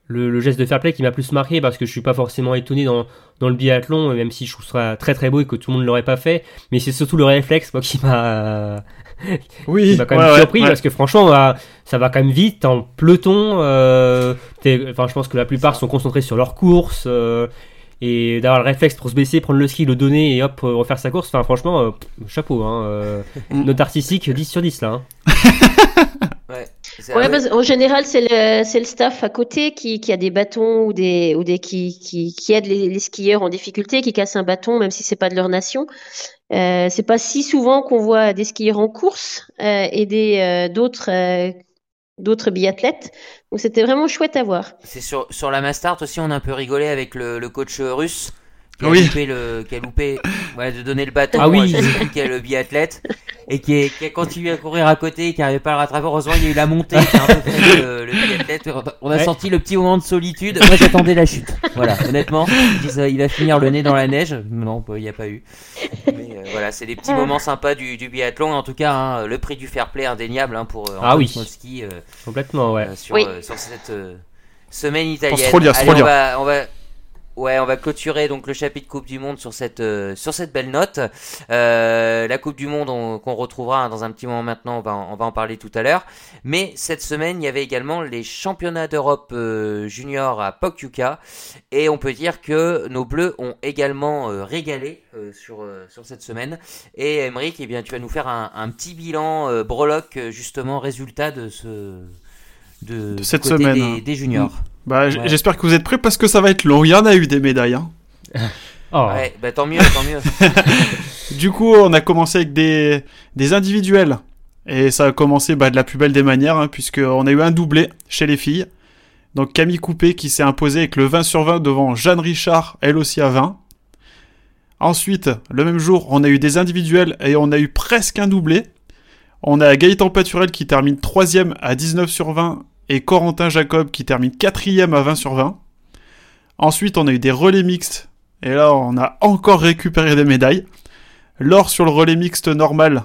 Speaker 4: le, le geste de fair play qui m'a plus marqué parce que je suis pas forcément étonné dans, dans le biathlon, même si je trouve ça très très beau et que tout le monde l'aurait pas fait. Mais c'est surtout le réflexe moi qui m'a
Speaker 3: Oui,
Speaker 4: m'a quand même
Speaker 3: ouais,
Speaker 4: surpris
Speaker 3: ouais.
Speaker 4: parce que franchement bah, ça va quand même vite en peloton. euh, Enfin, je pense que la plupart sont concentrés sur leur course. euh, et d'avoir le réflexe pour se baisser, prendre le ski, le donner et hop, euh, refaire sa course. Enfin, franchement, euh, chapeau. Hein, euh,
Speaker 3: Mm.
Speaker 4: note artistique 10 sur 10 là. hein.
Speaker 1: Ouais.
Speaker 2: Parce- en général, c'est le, staff à côté qui, qui a des bâtons ou des, ou des qui, qui, qui aide les, les skieurs en difficulté, qui cassent un bâton, même si c'est pas de leur nation. Euh, c'est pas si souvent qu'on voit des skieurs en course euh, aider euh, d'autres d'autres biathlètes. Donc c'était vraiment chouette à voir.
Speaker 1: C'est sur, sur la Mastart aussi, on a un peu rigolé avec le, le coach russe qui a
Speaker 3: Oui.
Speaker 1: loupé, le, qui a loupé ouais, de donner le bâton
Speaker 4: Ah oui.
Speaker 1: à sais plus quel biathlète et qui, est- qui a continué à courir à côté et qui n'arrivait pas à le rattraper. Heureusement, il y a eu la montée qui a un peu le, le biathlète. On a
Speaker 4: Ouais.
Speaker 1: senti le petit moment de solitude. Moi, j'attendais la chute. Voilà, honnêtement, je dis ça, il va finir le nez dans la neige. Non, bah, il n'y a pas eu. Mais euh, voilà, c'est des petits moments sympas du, du biathlon. En tout cas, hein, le prix du fair play indéniable hein, pour euh,
Speaker 4: Ah oui.
Speaker 1: Smolski, euh,
Speaker 4: Complètement, ouais.
Speaker 1: euh, sur,
Speaker 2: Oui.
Speaker 1: euh, sur cette euh, semaine italienne. Allez, on va, on va, ouais, on va clôturer donc le chapitre Coupe du Monde sur cette, euh, sur cette belle note. Euh, la Coupe du Monde on- qu'on retrouvera hein, dans un petit moment maintenant, on va, en- on va en parler tout à l'heure. Mais cette semaine, il y avait également les championnats d'Europe euh, junior à Pokljuka et on peut dire que nos Bleus ont également régalé euh, sur, euh, sur cette semaine. Et Emeric, eh bien, tu vas nous faire un, un petit bilan euh, breloque justement résultat de ce de, du
Speaker 3: cette
Speaker 1: côté
Speaker 3: semaine,
Speaker 1: des,
Speaker 3: hein.
Speaker 1: des juniors.
Speaker 3: Bah,
Speaker 1: Ouais.
Speaker 3: j'espère que vous êtes prêts parce que ça va être long. Il y en a eu des médailles. Hein.
Speaker 4: Oh.
Speaker 1: Ouais, bah tant mieux, tant mieux.
Speaker 3: Du coup, on a commencé avec des, des individuels. Et ça a commencé bah, de la plus belle des manières, hein, puisqu'on a eu un doublé chez les filles. Donc Camille Coupé qui s'est imposée avec le 20 sur 20 devant Jeanne Richard, elle aussi à 20. Ensuite, le même jour, on a eu des individuels et on a eu presque un doublé. On a Gaëtan Paturel qui termine 3 à 19 sur 20 et Corentin Jacob qui termine 4 à 20 sur 20. Ensuite, on a eu des relais mixtes et là, on a encore récupéré des médailles. L'or sur le relais mixte normal,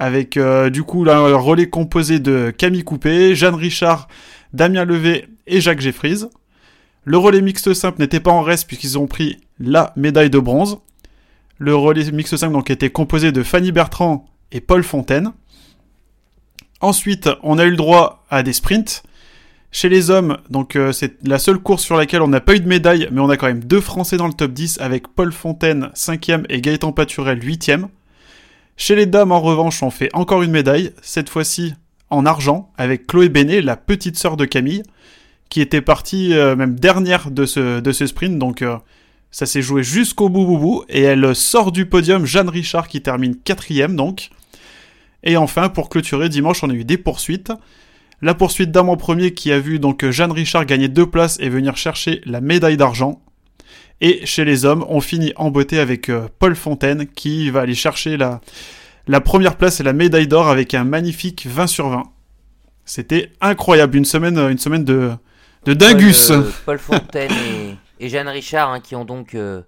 Speaker 3: avec euh, du coup là, un relais composé de Camille Coupé, Jeanne Richard, Damien Levé et Jacques Jeffries. Le relais mixte simple n'était pas en reste puisqu'ils ont pris la médaille de bronze. Le relais mixte simple donc était composé de Fanny Bertrand et Paul Fontaine. Ensuite, on a eu le droit à des sprints. Chez les hommes, donc euh, c'est la seule course sur laquelle on n'a pas eu de médaille, mais on a quand même deux Français dans le top 10 avec Paul Fontaine 5e et Gaëtan Paturel 8e. Chez les dames, en revanche, on fait encore une médaille, cette fois-ci en argent, avec Chloé Bénet, la petite sœur de Camille, qui était partie euh, même dernière de ce, sprint, donc euh, ça s'est joué jusqu'au bout, bout, bout, et elle sort du podium Jeanne Richard qui termine quatrième donc. Et enfin, pour clôturer, dimanche, on a eu des poursuites. La poursuite d'âme en premier qui a vu donc Jeanne Richard gagner deux places et venir chercher la médaille d'argent. Et chez les hommes, on finit en beauté avec euh, Paul Fontaine qui va aller chercher la, la première place et la médaille d'or avec un magnifique 20 sur 20. C'était incroyable, une semaine, une semaine de, de dingus.
Speaker 1: Paul, euh, Paul Fontaine et, et Jeanne Richard hein, qui ont donc euh,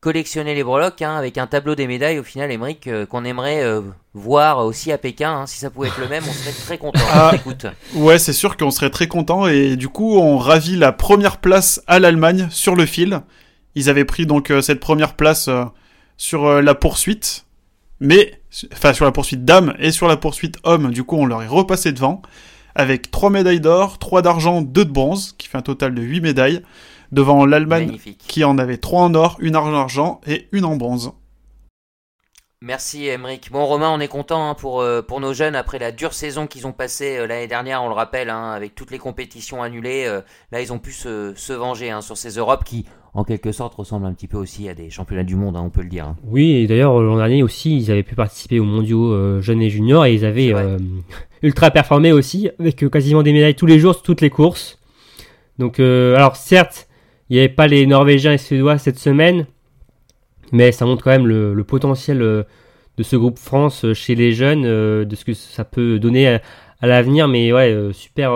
Speaker 1: collectionné les breloques hein, avec un tableau des médailles au final, Emmerich, euh, qu'on aimerait euh, voir aussi à Pékin. hein. Si ça pouvait être le même, on serait très content.
Speaker 3: Ah.
Speaker 1: Écoute,
Speaker 3: Ouais, c'est sûr qu'on serait très content et du coup, on ravit la première place à l'Allemagne sur le fil. Ils avaient pris donc euh, cette première place euh, sur la poursuite, mais enfin sur la poursuite dame et sur la poursuite homme. Du coup, on leur est repassé devant avec trois médailles d'or, trois d'argent, deux de bronze, qui fait un total de 8 médailles, devant l'Allemagne qui en avait trois en or, une en argent et une en bronze.
Speaker 1: Merci Emeric. Bon Romain, on est content hein, pour, euh, pour nos jeunes après la dure saison qu'ils ont passée euh, l'année dernière, on le rappelle, hein, avec toutes les compétitions annulées. euh, là, ils ont pu se, se venger hein, sur ces Europes qui, en quelque sorte, ressemblent un petit peu aussi à des championnats du monde, hein, on peut le dire. hein.
Speaker 4: Oui, et d'ailleurs, l'an dernier aussi, ils avaient pu participer aux mondiaux euh, jeunes et juniors et ils avaient euh, ultra performé aussi, avec euh, quasiment des médailles tous les jours sur toutes les courses. Donc, euh, alors certes, il n'y avait pas les Norvégiens et Suédois cette semaine, mais ça montre quand même le, le potentiel euh, de ce groupe France euh, chez les jeunes, euh, de ce que ça peut donner à, à l'avenir. Mais ouais, super,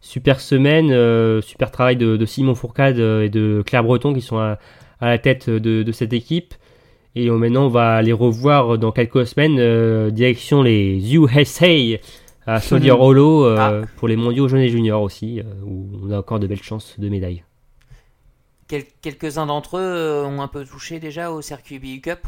Speaker 4: super semaine, super travail de, de Simon Fourcade et de Claire Breton qui sont à, à la tête de, de cette équipe. Et maintenant, on va les revoir dans quelques semaines, direction les USA à Soldier Hollow euh, pour les mondiaux jeunes et juniors aussi, euh, où on a encore de belles chances de médailles.
Speaker 1: Quel- Quelques-uns d'entre eux euh, ont un peu touché déjà au circuit BU Cup.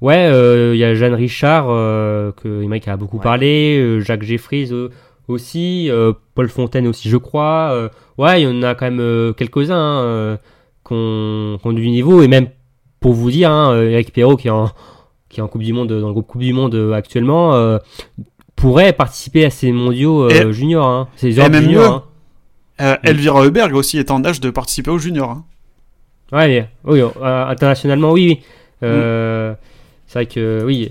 Speaker 4: Ouais, euh, il y a Jeanne Richard, euh, que Emmerich a beaucoup
Speaker 1: Ouais.
Speaker 4: parlé, euh, Jacques Jeffries euh, aussi, euh, Paul Fontaine aussi, je crois. euh, ouais, il y en a quand même euh, quelques-uns hein, euh, qui ont, du niveau, et même pour vous dire, hein, euh, Eric Perrault, qui est, en, qui est en Coupe du Monde, dans le groupe Coupe du Monde euh, actuellement, euh, pourrait participer à ces mondiaux euh, juniors, hein, ces
Speaker 3: et
Speaker 4: Europes
Speaker 3: même
Speaker 4: juniors.
Speaker 3: mieux.
Speaker 4: hein.
Speaker 3: Euh, Elvira Heuberg aussi est en âge de participer aux juniors.
Speaker 4: Ouais, oui, euh, internationalement, oui, oui. Euh, C'est vrai que, oui,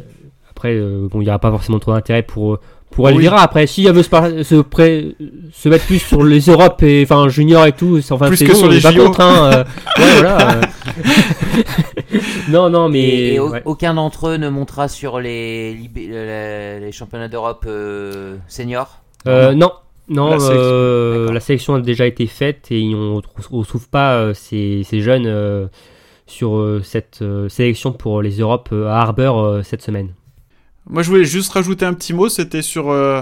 Speaker 4: après, euh, bon, il n'y aura pas forcément trop d'intérêt pour, pour
Speaker 3: Oui.
Speaker 4: Elvira. Après, si elle veut se, se, pré- se mettre plus sur les Europes et, enfin, juniors et tout, c'est- enfin,
Speaker 3: Plus
Speaker 4: c'est
Speaker 3: que
Speaker 4: bon,
Speaker 3: sur les
Speaker 4: pas
Speaker 3: JO.
Speaker 4: contre, hein, euh, ouais, voilà. euh. non, non, mais.
Speaker 1: Et, et au-
Speaker 4: ouais.
Speaker 1: aucun d'entre eux ne montera sur les, les championnats d'Europe euh, seniors?
Speaker 4: Euh, non, non,
Speaker 3: La sélection.
Speaker 4: euh, la sélection a déjà été faite et on ne retrouve pas euh, ces, ces jeunes euh, sur euh, cette euh, sélection pour les Europes euh, à Harbour euh, cette semaine.
Speaker 3: Moi, je voulais juste rajouter un petit mot. C'était sur. euh,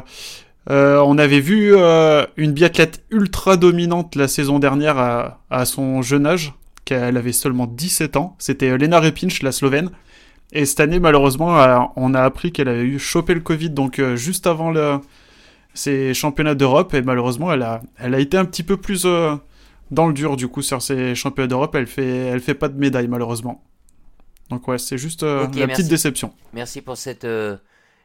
Speaker 3: euh, on avait vu euh, une biathlète ultra dominante la saison dernière à, à son jeune âge, qu'elle avait seulement 17 ans. C'était Lena Repinch, la Slovène. Et cette année, malheureusement, euh, on a appris qu'elle avait eu chopé le Covid, donc euh, juste avant le, ces championnats d'Europe. Et malheureusement, elle a, elle a été un petit peu plus euh, dans le dur, du coup, sur ces championnats d'Europe. Elle fait, elle fait pas de médaille, malheureusement. Donc ouais, c'est juste euh, la
Speaker 1: merci.
Speaker 3: petite déception.
Speaker 1: Merci pour cette, euh,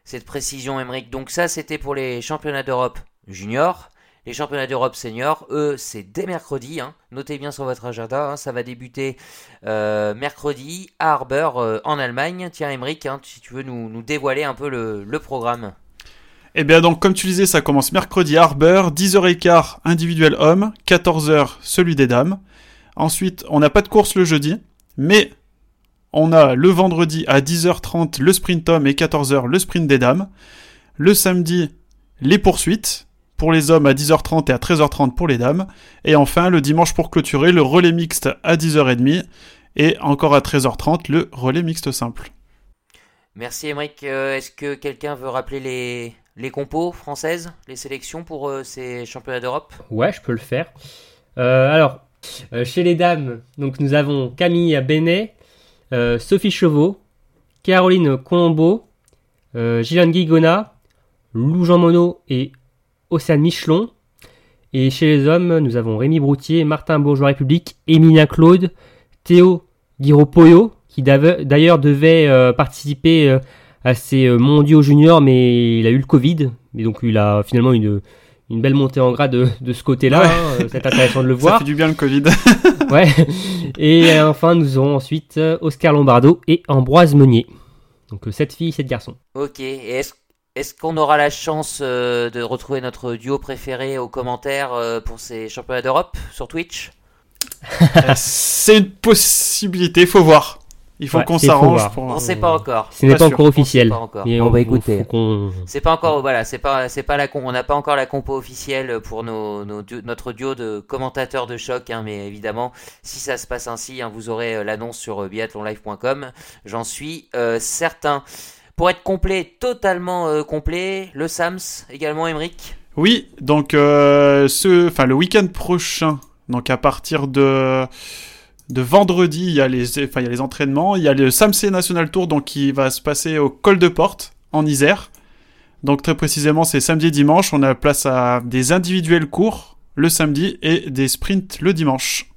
Speaker 1: cette précision, Emmerich. Donc ça, c'était pour les championnats d'Europe juniors. Les championnats d'Europe seniors, eux, c'est dès mercredi. hein. Notez bien sur votre agenda, hein, ça va débuter euh, mercredi à Harbour euh, en Allemagne. Tiens, Emmerich, hein, si tu veux nous, nous dévoiler un peu le, le programme.
Speaker 3: Eh bien donc comme tu disais, ça commence mercredi Harbour, 10h15 individuel homme, 14h celui des dames. Ensuite, on n'a pas de course le jeudi, mais on a le vendredi à 10h30 le sprint homme et 14h le sprint des dames. Le samedi, les poursuites pour les hommes à 10h30 et à 13h30 pour les dames. Et enfin, le dimanche pour clôturer, le relais mixte à 10h30 et encore à 13h30 le relais mixte simple.
Speaker 1: Merci, Emmerich. Euh, Est-ce que quelqu'un veut rappeler les, les compos françaises, les sélections pour euh, ces championnats d'Europe?
Speaker 4: Ouais, je peux le faire. Euh, alors, euh, chez les dames, donc nous avons Camille Benet, Sophie Chevaux, Caroline Colombo, euh, Gillian Guigona, Lou Jean Monod et Océane Michelon. Et chez les hommes, nous avons Rémi Broutier, Martin Bourgeois République, Émilien Claude, Théo Guiropoyo, qui d'ailleurs devait participer à ces euh, mondiaux juniors, mais il a eu le Covid. Et donc il a finalement une, une belle montée en grade de, de ce côté-là.
Speaker 3: Ouais.
Speaker 4: hein, euh, c'est intéressant de le
Speaker 3: Ça
Speaker 4: voir.
Speaker 3: fait du bien le Covid.
Speaker 4: Ouais. Et euh, enfin, nous aurons ensuite Oscar Lombardo et Ambroise Meunier. Donc, sept filles, sept garçons.
Speaker 1: Ok, et est-ce est-ce qu'on aura la chance euh, de retrouver notre duo préféré aux commentaires euh, pour ces championnats d'Europe sur Twitch?
Speaker 3: C'est une possibilité, faut voir. Il faut
Speaker 4: Ouais,
Speaker 3: qu'on s'arrange pour...
Speaker 1: On sait pas encore.
Speaker 4: Ce n'est
Speaker 3: Pas
Speaker 4: encore officiel.
Speaker 1: encore.
Speaker 4: Mais on faut qu'on-
Speaker 1: C'est pas encore voilà, c'est pas c'est pas la on n'a pas encore la compo officielle pour nos, nos du- notre duo de commentateurs de choc hein, mais évidemment si ça se passe ainsi hein, vous aurez euh, l'annonce sur euh, biathlonlive.com, j'en suis euh, certain. Pour être complet, totalement euh, complet, le Sams également Emric.
Speaker 3: Oui, donc euh, ce, enfin le week-end prochain, donc à partir de de vendredi, il y a les, enfin il y a les entraînements, il y a le Samsé National Tour, donc qui va se passer au col de Porte en Isère. Donc très précisément, c'est samedi et dimanche. On a place à des individuels courts le samedi et des sprints le dimanche.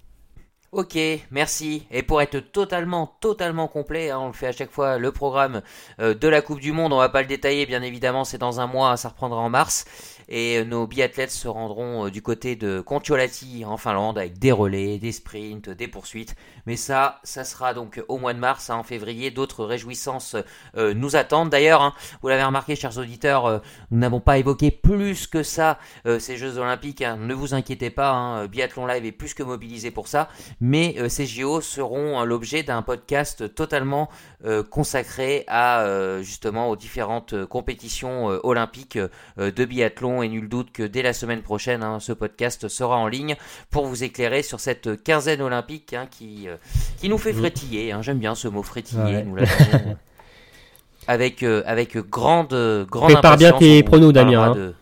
Speaker 1: Ok, merci. Et pour être totalement, totalement complet, hein, on le fait à chaque fois, le programme euh, de la Coupe du Monde, on va pas le détailler, bien évidemment, c'est dans un mois, ça reprendra en mars. Et euh, nos biathlètes se rendront euh, du côté de Kontiolahti en Finlande avec des relais, des sprints, des poursuites. Mais ça, ça sera donc au mois de mars, hein, en février. D'autres réjouissances euh, nous attendent. D'ailleurs, hein, vous l'avez remarqué, chers auditeurs, nous n'avons pas évoqué plus que ça ces Jeux Olympiques. Hein. Ne vous inquiétez pas, Biathlon Live est plus que mobilisé pour ça. Mais ces JO seront l'objet d'un podcast totalement consacré à justement aux différentes compétitions olympiques de biathlon et nul doute que dès la semaine prochaine, hein, ce podcast sera en ligne pour vous éclairer sur cette quinzaine olympique hein, qui, euh, qui nous fait mm. frétiller. Hein. J'aime bien ce mot frétiller. Nous avec, euh, avec grande, grande
Speaker 4: Prépare bien tes pronos, Damien.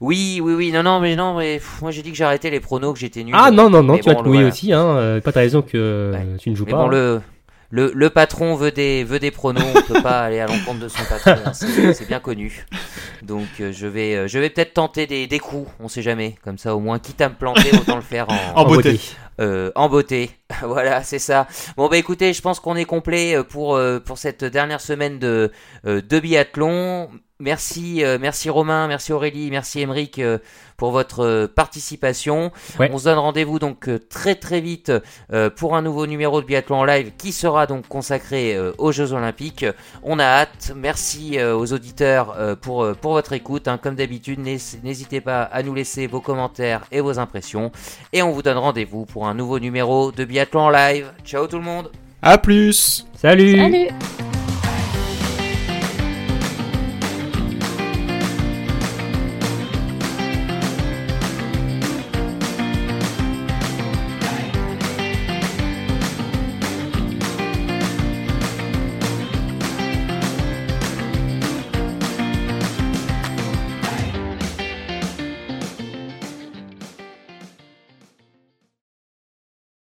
Speaker 1: Oui, oui, oui, non, non, mais non, mais moi j'ai dit que j'arrêtais les pronos, que j'étais nul.
Speaker 4: Ah non, non, non, tu as oui aussi, hein, euh, pas ta raison que tu ne joues pas.
Speaker 1: Bon, le, le, le, patron veut des, veut des pronos, on peut pas aller à l'encontre de son patron, hein, c'est bien connu. Donc euh, je vais, euh, je vais peut-être tenter des, des coups, on sait jamais. Comme ça, au moins, quitte à me planter, autant le faire en,
Speaker 3: en beauté.
Speaker 1: Euh, en beauté. voilà, c'est ça. Bon bah écoutez, je pense qu'on est complet pour pour cette dernière semaine de de biathlon. Merci, euh, merci Romain, merci Aurélie, merci Émeric euh, pour votre euh, participation. On se donne rendez-vous donc très très vite pour un nouveau numéro de Biathlon en live qui sera donc consacré aux Jeux Olympiques. On a hâte. Merci aux auditeurs pour, pour votre écoute. Hein. Comme d'habitude, n'hésitez pas à nous laisser vos commentaires et vos impressions. Et on vous donne rendez-vous pour un nouveau numéro de Biathlon en live. Ciao tout le monde.
Speaker 3: À plus.
Speaker 4: Salut.
Speaker 2: Salut.